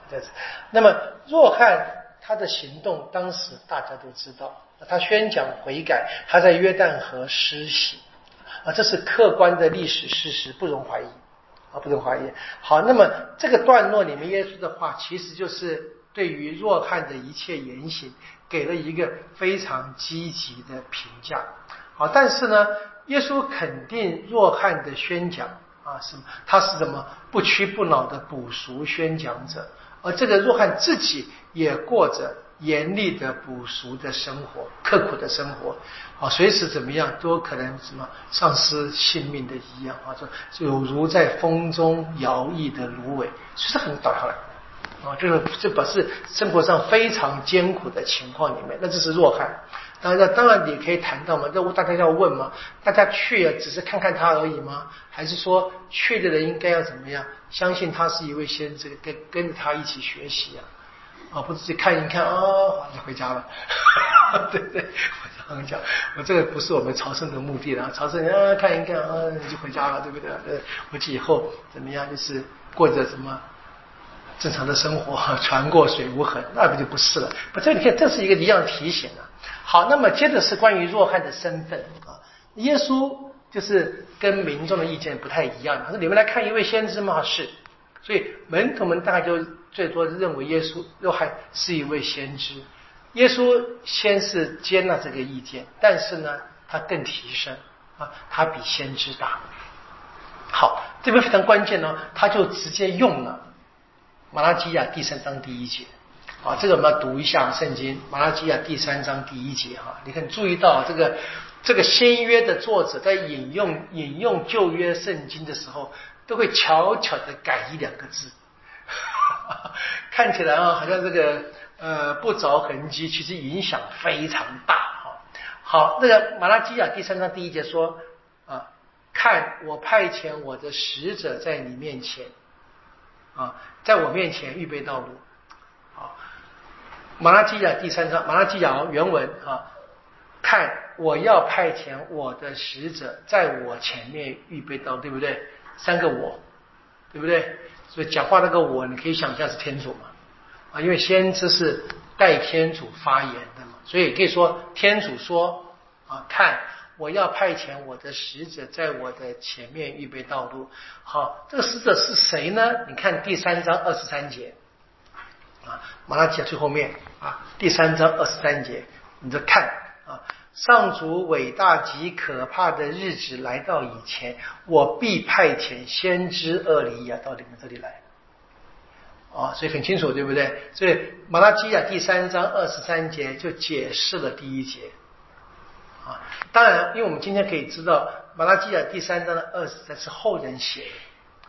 的。那么若汉他的行动，当时大家都知道，他宣讲悔改，他在约旦河施洗啊，这是客观的历史事实，不容怀疑啊，不容怀疑。好，那么这个段落里面耶稣的话，其实就是对于若汉的一切言行，给了一个非常积极的评价。好，但是呢。耶稣肯定若汉的宣讲啊，什么？他是什么不屈不挠的补赎宣讲者，而这个若汉自己也过着严厉的补赎的生活，刻苦的生活啊，随时怎么样都可能什么丧失性命的一样啊，就有如在风中摇曳的芦苇，其实很倒下来啊，这个这表示生活上非常艰苦的情况里面，那这是若汉。当然，当然，你可以谈到嘛？那我大家要问嘛？大家去啊，只是看看他而已吗？还是说去的人应该要怎么样？相信他是一位先知，跟跟着他一起学习啊？啊，不是去看一看啊，就回家了？[laughs] 对对，我这样讲，我这个不是我们朝圣的目的了。朝圣啊，看一看啊，你就回家了，对不对？呃，回去以后怎么样？就是过着什么正常的生活，[laughs] 船过水无痕，那不就不是了？不，这你看，这是一个一样提醒啊。好，那么接着是关于若汉的身份啊。耶稣就是跟民众的意见不太一样，他说：“你们来看一位先知吗？”是，所以门徒们大概就最多认为耶稣若汉是一位先知。耶稣先是接纳这个意见，但是呢，他更提升啊，他比先知大。好，这边非常关键呢，他就直接用了马拉基亚第三章第一节。啊，这个我们要读一下圣经，马拉基亚第三章第一节哈。你看，注意到这个这个新约的作者在引用引用旧约圣经的时候，都会悄悄的改一两个字，[laughs] 看起来啊，好像这个呃不着痕迹，其实影响非常大哈。好，那个马拉基亚第三章第一节说啊，看我派遣我的使者在你面前啊，在我面前预备道路。马拉基亚第三章，马拉基亚原文啊，看我要派遣我的使者在我前面预备道，对不对？三个我，对不对？所以讲话那个我，你可以想象是天主嘛，啊，因为先知是代天主发言的嘛，所以可以说天主说啊，看我要派遣我的使者在我的前面预备道路。好，这个使者是谁呢？你看第三章二十三节啊，马拉基亚最后面啊，第三章二十三节，你就看啊。上主伟大及可怕的日子来到以前，我必派遣先知厄里亚到你们这里来。啊，所以很清楚，对不对？所以马拉基亚第三章二十三节就解释了第一节。啊，当然，因为我们今天可以知道，马拉基亚第三章的二十三是后人写的，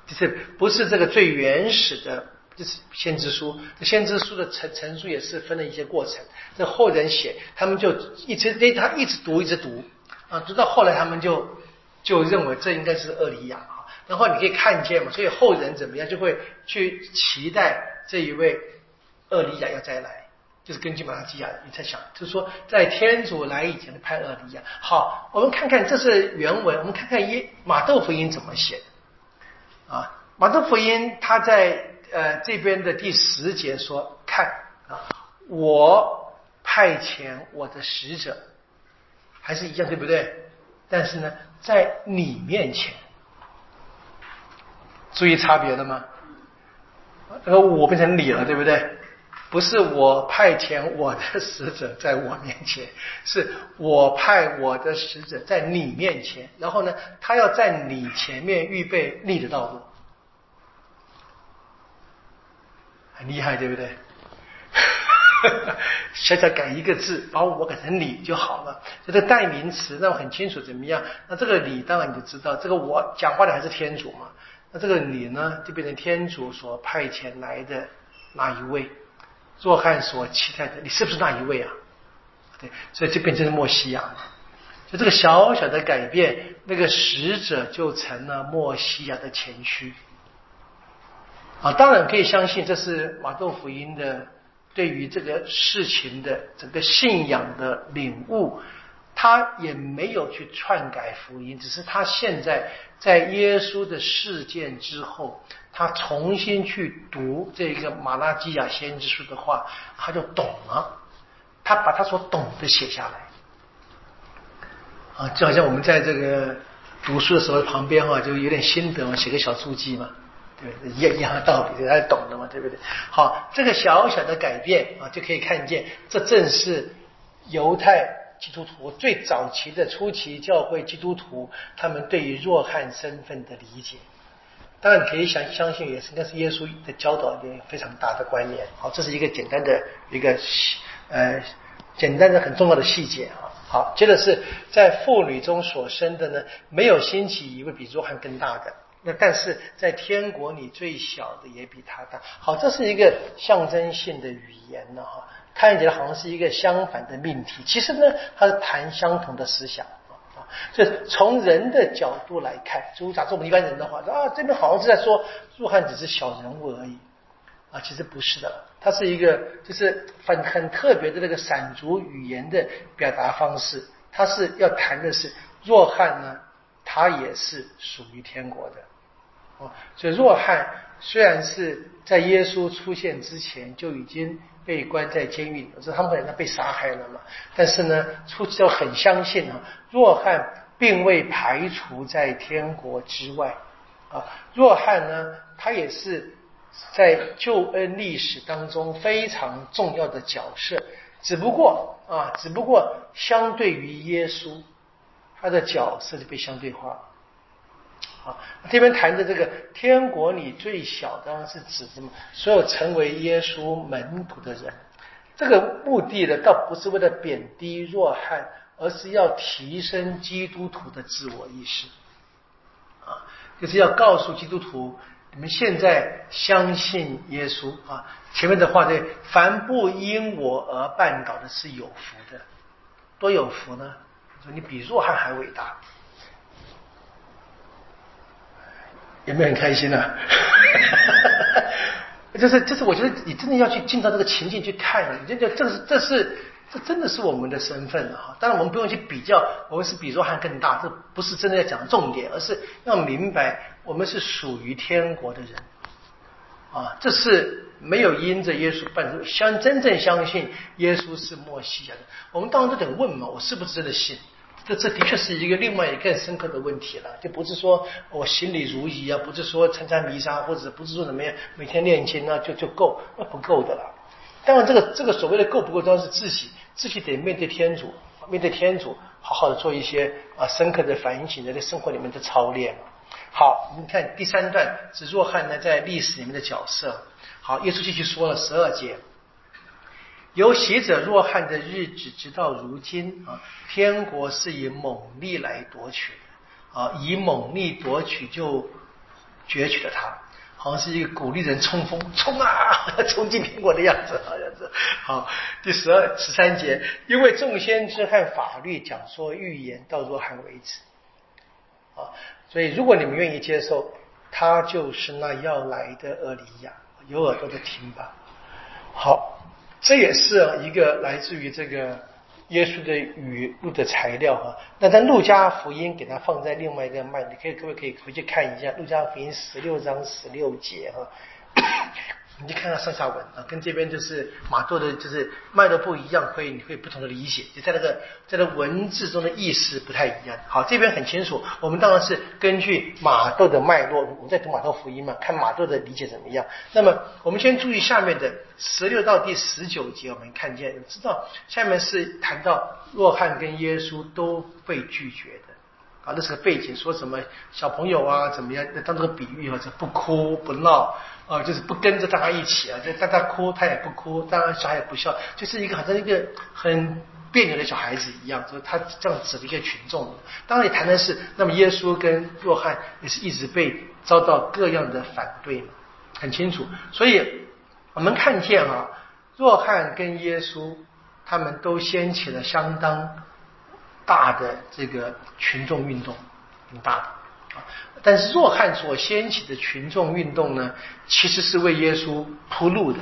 就是不是这个最原始的。这是先知书，这先知书的陈陈述也是分了一些过程。这后人写，他们就一直他一直读，一直读啊，读到后来他们就就认为这应该是厄里亚啊。然后你可以看见嘛，所以后人怎么样就会去期待这一位厄里亚要再来，就是根据马拉基亚你在想，就是说在天主来以前的派厄里亚。好，我们看看这是原文，我们看看耶马窦福音怎么写啊？马窦福音他在。呃，这边的第十节说：“看啊，我派遣我的使者，还是一样，对不对？但是呢，在你面前，注意差别了吗？那个我变成你了，对不对？不是我派遣我的使者在我面前，是我派我的使者在你面前，然后呢，他要在你前面预备你的道路。”很厉害，对不对？[laughs] 小小改一个字，把我改成你就好了。就这代名词，那我很清楚怎么样？那这个你当然你就知道，这个我讲话的还是天主嘛。那这个你呢，就变成天主所派遣来的那一位？若汉所期待的，你是不是那一位啊？对，所以就变成了墨西亚。就这个小小的改变，那个使者就成了墨西亚的前驱。啊，当然可以相信这是马窦福音的对于这个事情的整个信仰的领悟，他也没有去篡改福音，只是他现在在耶稣的事件之后，他重新去读这个马拉基亚先知书的话，他就懂了，他把他所懂的写下来。啊，就好像我们在这个读书的时候旁边哈，就有点心得嘛，写个小注记嘛。对，一一样道理，大家懂的嘛，对不对？好，这个小小的改变啊，就可以看见，这正是犹太基督徒最早期的初期教会基督徒他们对于弱汉身份的理解。当然，可以相相信，也是应该是耶稣的教导里面非常大的观念。好，这是一个简单的一个呃简单的很重要的细节啊。好，接着是在妇女中所生的呢，没有兴起一位比弱汉更大的。那但是在天国里最小的也比他大。好，这是一个象征性的语言呢，哈，看起来好像是一个相反的命题，其实呢，它是谈相同的思想啊。这从人的角度来看，如果假设我们一般人的话，啊，这边好像是在说若汉只是小人物而已啊，其实不是的，它是一个就是很很特别的那个散族语言的表达方式，它是要谈的是若汉呢，他也是属于天国的。啊，所以若汉虽然是在耶稣出现之前就已经被关在监狱里，这他们可能被杀害了嘛？但是呢，出就很相信啊，若汉并未排除在天国之外啊。若汉呢，他也是在救恩历史当中非常重要的角色，只不过啊，只不过相对于耶稣，他的角色就被相对化了。啊，这边谈的这个天国里最小，当然是指什么？所有成为耶稣门徒的人。这个目的呢，倒不是为了贬低弱汉，而是要提升基督徒的自我意识。啊，就是要告诉基督徒，你们现在相信耶稣啊。前面的话对，凡不因我而绊倒的是有福的，多有福呢？说你比弱汉还伟大。有没有很开心呢？[laughs] 就是，就是，我觉得你真的要去进到这个情境去看，你就这是，这是，这真的是我们的身份啊。当然，我们不用去比较，我们是比若汉更大，这不是真的要讲重点，而是要明白，我们是属于天国的人啊，这是没有因着耶稣办，相真正相信耶稣是莫西亚的。我们当然都得问嘛，我是不是真的信？这这的确是一个另外一个更深刻的问题了，就不是说我心里如一啊，不是说参加弥撒，或者不是说怎么样，每天念经啊就就够，那不够的了。当然，这个这个所谓的够不够，当然是自己自己得面对天主，面对天主，好好的做一些啊深刻的反省在生活里面的操练。好，你看第三段是若翰呢在历史里面的角色。好，耶稣继续说了十二节。有习者若翰的日子，直到如今啊，天国是以猛力来夺取的啊，以猛力夺取就攫取了他，好像是一个鼓励人冲锋，冲啊，[laughs] 冲进苹果的样子，好像是。好，第十二十三节，因为众先知和法律讲说预言到若翰为止啊，所以如果你们愿意接受，他就是那要来的厄里亚，有耳朵的听吧。好。这也是一个来自于这个耶稣的语录的材料哈。那在路加福音给它放在另外一个麦，你可以各位可以回去看一下路加福音十六章十六节哈。你就看到上下文啊，跟这边就是马窦的，就是脉络不一样，会你会不同的理解，就在那个在那文字中的意思不太一样。好，这边很清楚，我们当然是根据马窦的脉络，我们在读马窦福音嘛，看马窦的理解怎么样。那么我们先注意下面的十六到第十九节，我们看见知道下面是谈到若翰跟耶稣都被拒绝的啊，那是个背景，说什么小朋友啊怎么样，当这个比喻啊，这不哭不闹。啊，就是不跟着大家一起啊，就大家哭他也不哭，当然小孩也不笑，就是一个好像一个很别扭的小孩子一样，就是他这样指的一个群众。当然你谈的是，那么耶稣跟若翰也是一直被遭到各样的反对嘛，很清楚。所以我们看见啊，若翰跟耶稣他们都掀起了相当大的这个群众运动，很大的啊。但是若汉所掀起的群众运动呢，其实是为耶稣铺路的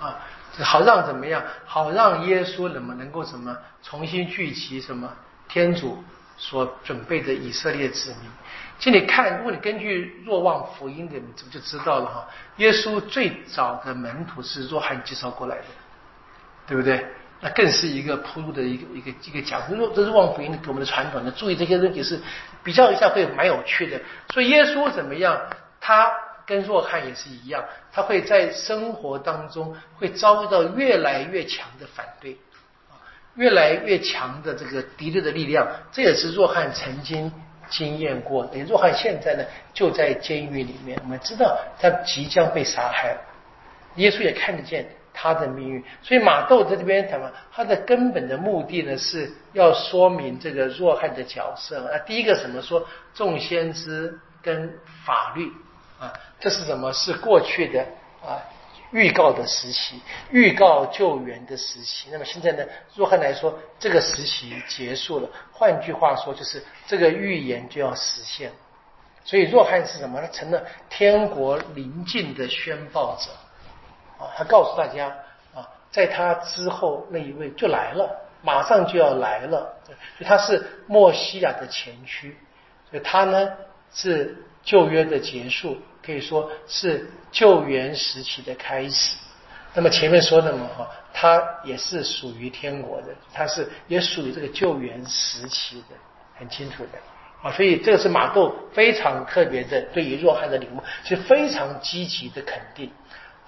啊，好让怎么样？好让耶稣能么能够什么重新聚集什么天主所准备的以色列子民。请你看，如果你根据若望福音的，你这不就知道了哈？耶稣最早的门徒是若翰介绍过来的，对不对？那更是一个铺路的一个一个一个讲，这是这是望福音给我们的传统的。注意这些东西是比较一下会蛮有趣的。所以耶稣怎么样？他跟若翰也是一样，他会在生活当中会遭遇到越来越强的反对，越来越强的这个敌对的力量。这也是若翰曾经经验过。的。若翰现在呢就在监狱里面，我们知道他即将被杀害，耶稣也看得见。他的命运，所以马窦在这边讲么？他的根本的目的呢，是要说明这个若翰的角色啊。第一个什么说众先知跟法律啊，这是什么？是过去的啊预告的时期，预告救援的时期。那么现在呢，若翰来说，这个时期结束了。换句话说，就是这个预言就要实现。所以若翰是什么？他成了天国临近的宣报者。啊，他告诉大家啊，在他之后那一位就来了，马上就要来了，所以他是墨西亚的前驱，所以他呢是旧约的结束，可以说是救援时期的开始。那么前面说的嘛，哈，他也是属于天国的，他是也属于这个救援时期的，很清楚的啊。所以这个是马窦非常特别的对于若翰的领悟，是非常积极的肯定。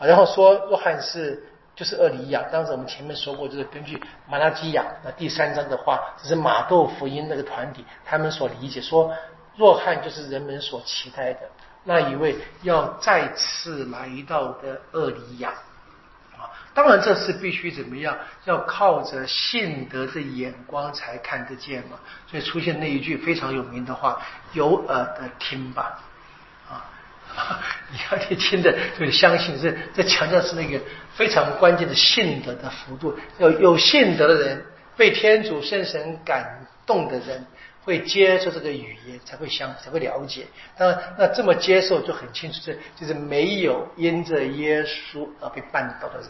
然后说若翰是就是厄里亚，当时我们前面说过，就是根据马拉基亚那第三章的话，这是马窦福音那个团体他们所理解，说若翰就是人们所期待的那一位要再次来到的厄里亚。啊，当然这是必须怎么样，要靠着信德的眼光才看得见嘛。所以出现那一句非常有名的话：“有耳的听吧。” [laughs] 你要去听的，就相信这这强调是那个非常关键的信德的幅度。有有信德的人，被天主圣神感动的人，会接受这个语言，才会相才会了解。那那这么接受就很清楚，这就是没有因着耶稣而被绊倒的人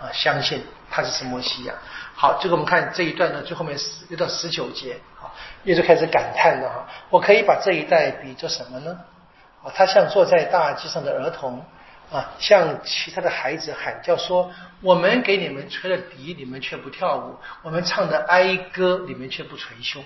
啊，相信他是什么西亚。好，这个我们看这一段呢，最后面十又到十九节，好，耶稣开始感叹了哈，我可以把这一代比作什么呢？他像坐在大街上的儿童，啊，向其他的孩子喊叫说：“我们给你们吹了笛，你们却不跳舞；我们唱的哀歌，你们却不捶胸。”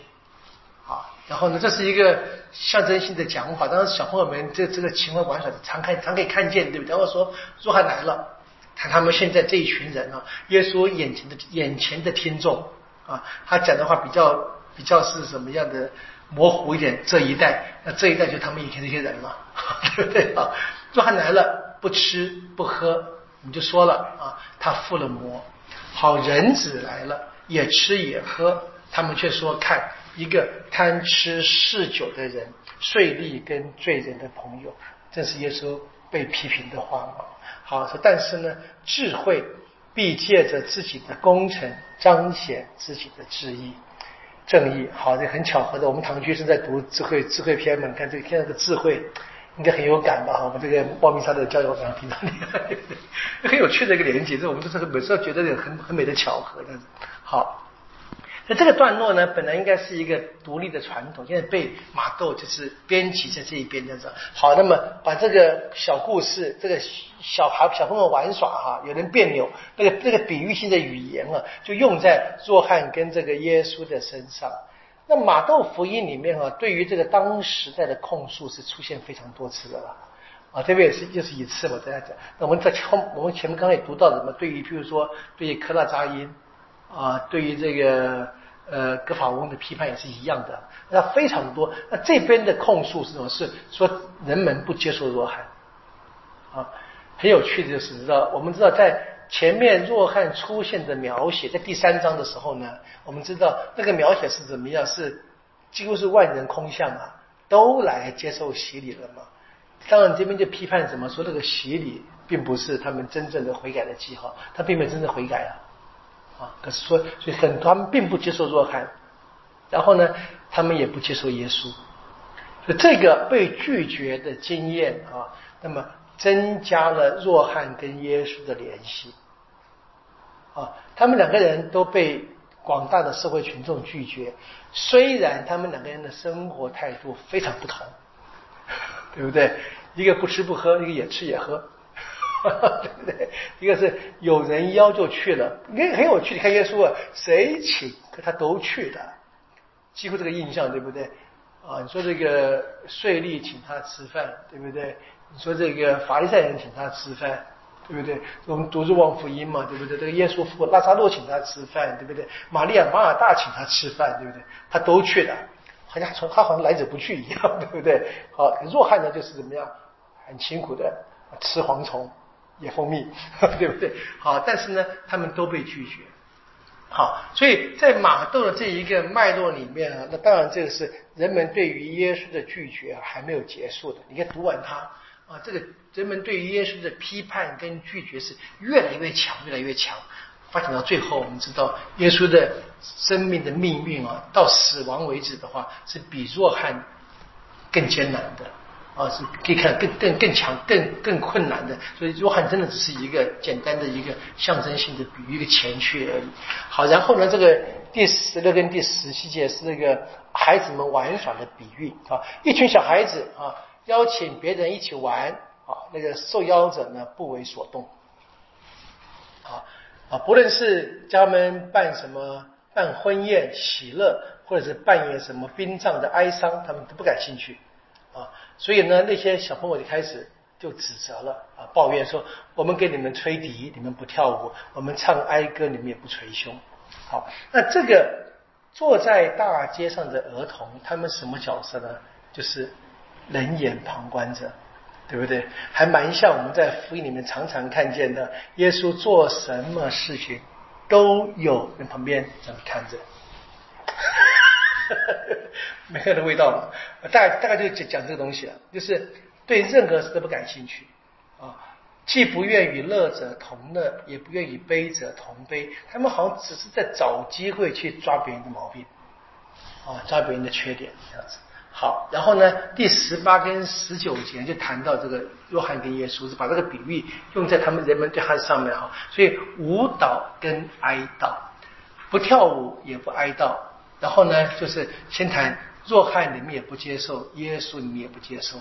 啊，然后呢，这是一个象征性的讲法。当时小朋友们这这个情怀玩耍，常看常可以看见，对不对？然后说若翰来了，看他们现在这一群人啊，耶稣眼前的眼前的听众啊，他讲的话比较比较是什么样的模糊一点？这一代，那这一代就他们以前这些人嘛，[laughs] 对不对啊？若翰来了，不吃不喝，你就说了啊，他附了魔。好人子来了，也吃也喝，他们却说看。一个贪吃嗜酒的人，税吏跟罪人的朋友，这是耶稣被批评的话嘛？好说，但是呢，智慧必借着自己的功臣彰显自己的智意、正义。好，这很巧合的，我们唐居正在读智慧智慧篇嘛？你看这个天上的智慧，应该很有感吧？我们这个报名上的交友非常平常，[laughs] 很有趣的一个连接，这我们都是每次都觉得很很美的巧合。这样好。那这个段落呢，本来应该是一个独立的传统，现在被马窦就是编辑在这一边这样子。好，那么把这个小故事，这个小孩小朋友玩耍哈，有人别扭，那个那个比喻性的语言啊，就用在若翰跟这个耶稣的身上。那马窦福音里面啊，对于这个当时代的控诉是出现非常多次的了啊，这边也是又是一次我大家讲。那我们在前我们前面刚才也读到什么？对于譬如说，对于科拉扎因啊，对于这个。呃，格法翁的批判也是一样的，那非常多。那这边的控诉是什么？是说人们不接受若翰啊。很有趣的就是，知道我们知道在前面若翰出现的描写，在第三章的时候呢，我们知道那个描写是怎么样？是几乎是万人空巷啊，都来接受洗礼了嘛。当然这边就批判什么说，那个洗礼并不是他们真正的悔改的记号，他并没有真正悔改啊。啊，可是说，所以很多他们并不接受若翰，然后呢，他们也不接受耶稣，所以这个被拒绝的经验啊，那么增加了若翰跟耶稣的联系啊，他们两个人都被广大的社会群众拒绝，虽然他们两个人的生活态度非常不同，对不对？一个不吃不喝，一个也吃也喝。[laughs] 对不对？一个是有人邀就去了，很很有趣。你看耶稣啊，谁请他都去的，几乎这个印象对不对？啊，你说这个税吏请他吃饭，对不对？你说这个法利赛人请他吃饭，对不对？我们读《若望福音》嘛，对不对？这个耶稣父拉萨路请他吃饭，对不对？玛利亚马尔大请他吃饭，对不对？他都去的，好像从他好像来者不拒一样，对不对？好，弱汉呢就是怎么样，很辛苦的吃蝗虫。也蜂蜜，[laughs] 对不对？好，但是呢，他们都被拒绝。好，所以在马窦的这一个脉络里面啊，那当然这个是人们对于耶稣的拒绝还没有结束的。你看读完它啊，这个人们对于耶稣的批判跟拒绝是越来越强，越来越强。发展到最后，我们知道耶稣的生命的命运啊，到死亡为止的话，是比若汉更艰难的。啊，是可以看更更更强、更更困难的，所以约翰真的只是一个简单的一个象征性的比喻，一个前驱而已。好，然后呢，这个第十六跟第十七节是那个孩子们玩耍的比喻啊，一群小孩子啊，邀请别人一起玩啊，那个受邀者呢不为所动，啊。啊，不论是家们办什么办婚宴喜乐，或者是扮演什么殡葬的哀伤，他们都不感兴趣。啊。所以呢，那些小朋友就开始就指责了啊，抱怨说：“我们给你们吹笛，你们不跳舞；我们唱哀歌，你们也不捶胸。”好，那这个坐在大街上的儿童，他们什么角色呢？就是冷眼旁观者，对不对？还蛮像我们在福音里面常常看见的，耶稣做什么事情都有人旁边这样看着。[laughs] [laughs] 没有的味道了，大大概就讲讲这个东西了，就是对任何事都不感兴趣啊，既不愿与乐者同乐，也不愿与悲者同悲，他们好像只是在找机会去抓别人的毛病啊，抓别人的缺点这样子。好，然后呢，第十八跟十九节就谈到这个约翰跟耶稣是把这个比喻用在他们人们对他上面哈，所以舞蹈跟哀悼，不跳舞也不哀悼。然后呢，就是先谈若翰，你们也不接受；耶稣，你们也不接受。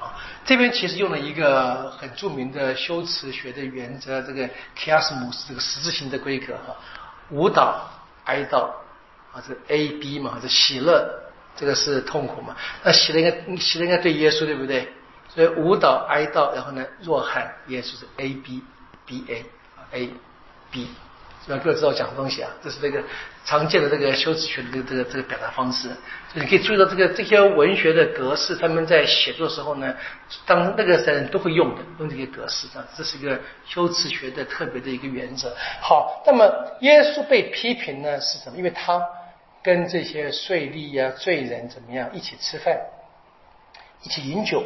啊，这边其实用了一个很著名的修辞学的原则，这个 k i a s m 是这个十字形的规格哈，舞蹈、哀悼啊，这 A B 嘛，这喜乐这个是痛苦嘛，那喜乐应该喜乐应该对耶稣对不对？所以舞蹈、哀悼，然后呢，若翰耶稣是 A B B A A B。要各知道讲的东西啊，这是这个常见的这个修辞学的这个这个这个表达方式。所以你可以注意到这个这些文学的格式，他们在写作时候呢，当那个人都会用的，用这些格式，这样这是一个修辞学的特别的一个原则。好，那么耶稣被批评呢是什么？因为他跟这些税吏啊、罪人怎么样一起吃饭，一起饮酒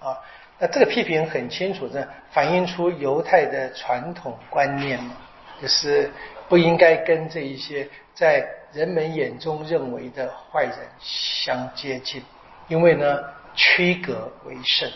啊。那这个批评很清楚的反映出犹太的传统观念嘛。就是不应该跟这一些在人们眼中认为的坏人相接近，因为呢，区隔为胜，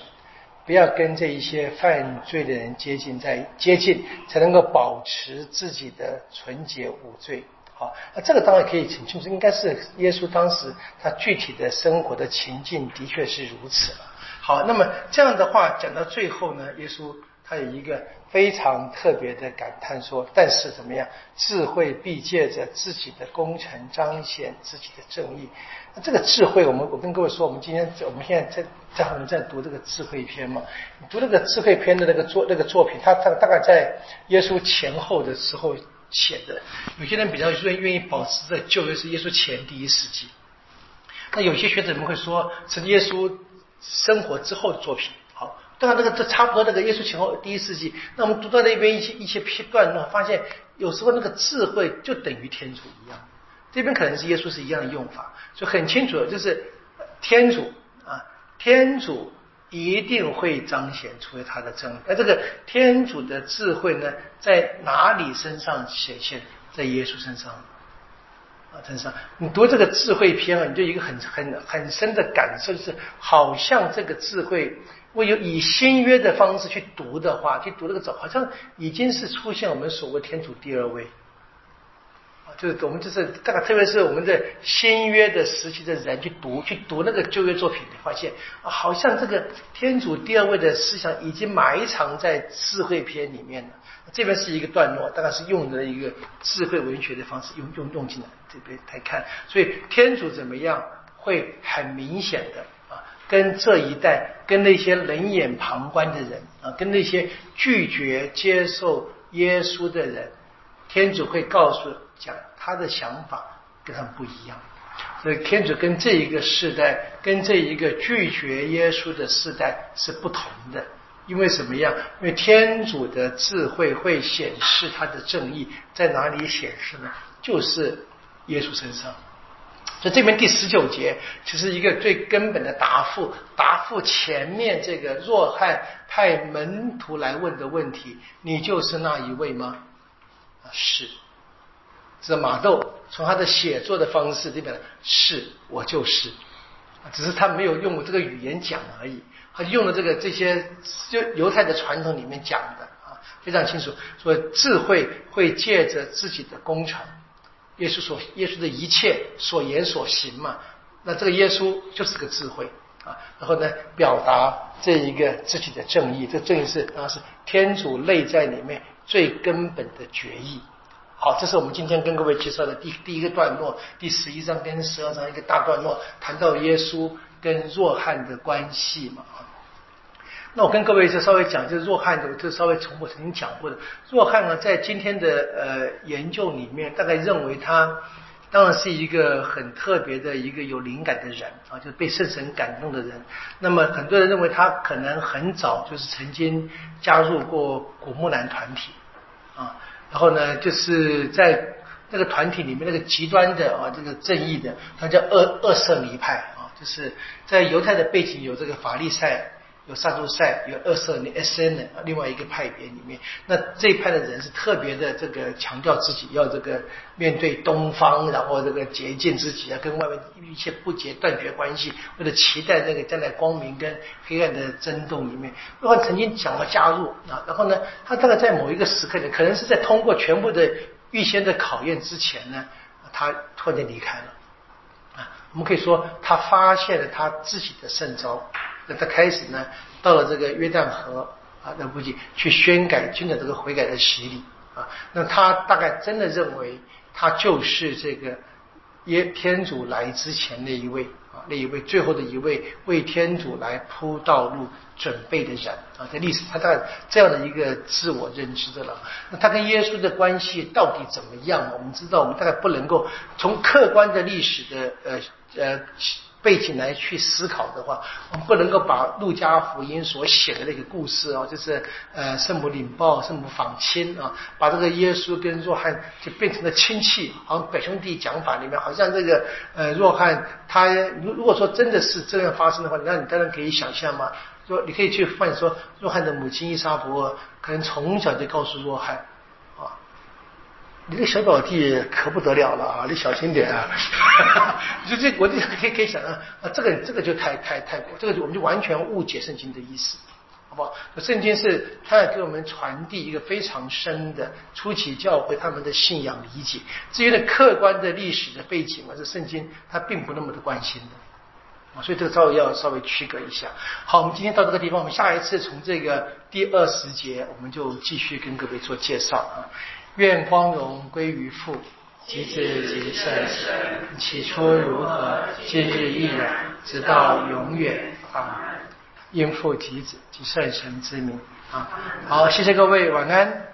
不要跟这一些犯罪的人接近，在接近才能够保持自己的纯洁无罪。好，那这个当然可以很清楚，应该是耶稣当时他具体的生活的情境的确是如此了。好，那么这样的话讲到最后呢，耶稣。他有一个非常特别的感叹说：“但是怎么样，智慧必借着自己的功臣彰显自己的正义。那这个智慧，我们我跟各位说，我们今天我们现在在在我们在读这个智慧篇嘛？读那个智慧篇的那个作那个作品，他他大概在耶稣前后的时候写的。有些人比较愿愿意保持在旧约是耶稣前第一世纪。那有些学者们会说是耶稣生活之后的作品。”当然，这个这差不多，那个耶稣前后第一世纪，那我们读到那边一些一些片段呢，发现有时候那个智慧就等于天主一样，这边可能是耶稣是一样的用法，所以很清楚，就是天主啊，天主一定会彰显出他的正义。而这个天主的智慧呢，在哪里身上显现？在耶稣身上啊，身上。你读这个智慧篇啊，你就一个很很很深的感受，就是好像这个智慧。我有以新约的方式去读的话，去读那个早，好像已经是出现我们所谓天主第二位啊，就是我们就是大概特别是我们的新约的时期的人去读去读那个旧约作品，发现啊，好像这个天主第二位的思想已经埋藏在智慧篇里面了。这边是一个段落，大概是用的一个智慧文学的方式用用用进来这边来看，所以天主怎么样会很明显的。跟这一代，跟那些冷眼旁观的人啊，跟那些拒绝接受耶稣的人，天主会告诉讲他的想法跟他们不一样。所以天主跟这一个世代，跟这一个拒绝耶稣的世代是不同的。因为什么样？因为天主的智慧会显示他的正义在哪里显示呢？就是耶稣身上。所以这边第十九节其实一个最根本的答复，答复前面这个若翰派门徒来问的问题：你就是那一位吗？啊，是。这马窦从他的写作的方式里面，是我就是，只是他没有用这个语言讲而已，他用了这个这些就犹太的传统里面讲的啊，非常清楚，说智慧会借着自己的功成。耶稣所耶稣的一切所言所行嘛，那这个耶稣就是个智慧啊，然后呢，表达这一个自己的正义，这正义是啊是天主内在里面最根本的决议。好，这是我们今天跟各位介绍的第第一个段落，第十一章跟十二章一个大段落，谈到耶稣跟弱汉的关系嘛啊。那我跟各位就稍微讲，就是若翰的，我就稍微从我曾经讲过的。若翰呢，在今天的呃研究里面，大概认为他当然是一个很特别的一个有灵感的人啊，就是被圣神感动的人。那么很多人认为他可能很早就是曾经加入过古木兰团体啊，然后呢，就是在那个团体里面那个极端的啊，这个正义的，他叫恶恶色尼派啊，就是在犹太的背景有这个法利赛。有萨杜塞，有二色尼 S N 的另外一个派别里面，那这一派的人是特别的这个强调自己要这个面对东方，然后这个洁净自己啊，跟外面一切不洁断绝关系，为了期待那个将来光明跟黑暗的争斗里面，然后曾经想要加入啊，然后呢，他大概在某一个时刻呢，可能是在通过全部的预先的考验之前呢，他突然间离开了。啊，我们可以说他发现了他自己的圣招。那他开始呢，到了这个约旦河啊那估计去宣改、宣讲这个悔改的洗礼啊。那他大概真的认为他就是这个耶天主来之前那一位啊。那一位最后的一位为天主来铺道路准备的人啊，在历史他大概这样的一个自我认知的了。那他跟耶稣的关系到底怎么样？我们知道，我们大概不能够从客观的历史的呃呃。背景来去思考的话，我们不能够把路加福音所写的那个故事啊，就是呃圣母领报、圣母访亲啊，把这个耶稣跟若翰就变成了亲戚，好像表兄弟讲法里面，好像这个呃若翰他如如果说真的是这样发生的话，那你当然可以想象嘛，说你可以去幻说若翰的母亲伊莎伯可能从小就告诉若翰。你这小表弟可不得了了啊！你小心点啊！[laughs] 就这，我就可以可以想啊，啊，这个这个就太太太过，这个我们就完全误解圣经的意思，好不好？圣经是它要给我们传递一个非常深的初期教会他们的信仰理解。至于呢客观的历史的背景嘛，这圣经它并不那么的关心的，所以这个稍微要稍微区隔一下。好，我们今天到这个地方，我们下一次从这个第二十节，我们就继续跟各位做介绍啊。愿光荣归于父，及子及圣神。起初如何，今日亦然，直到永远。啊！应父及子及圣神之名。啊，好，谢谢各位，晚安。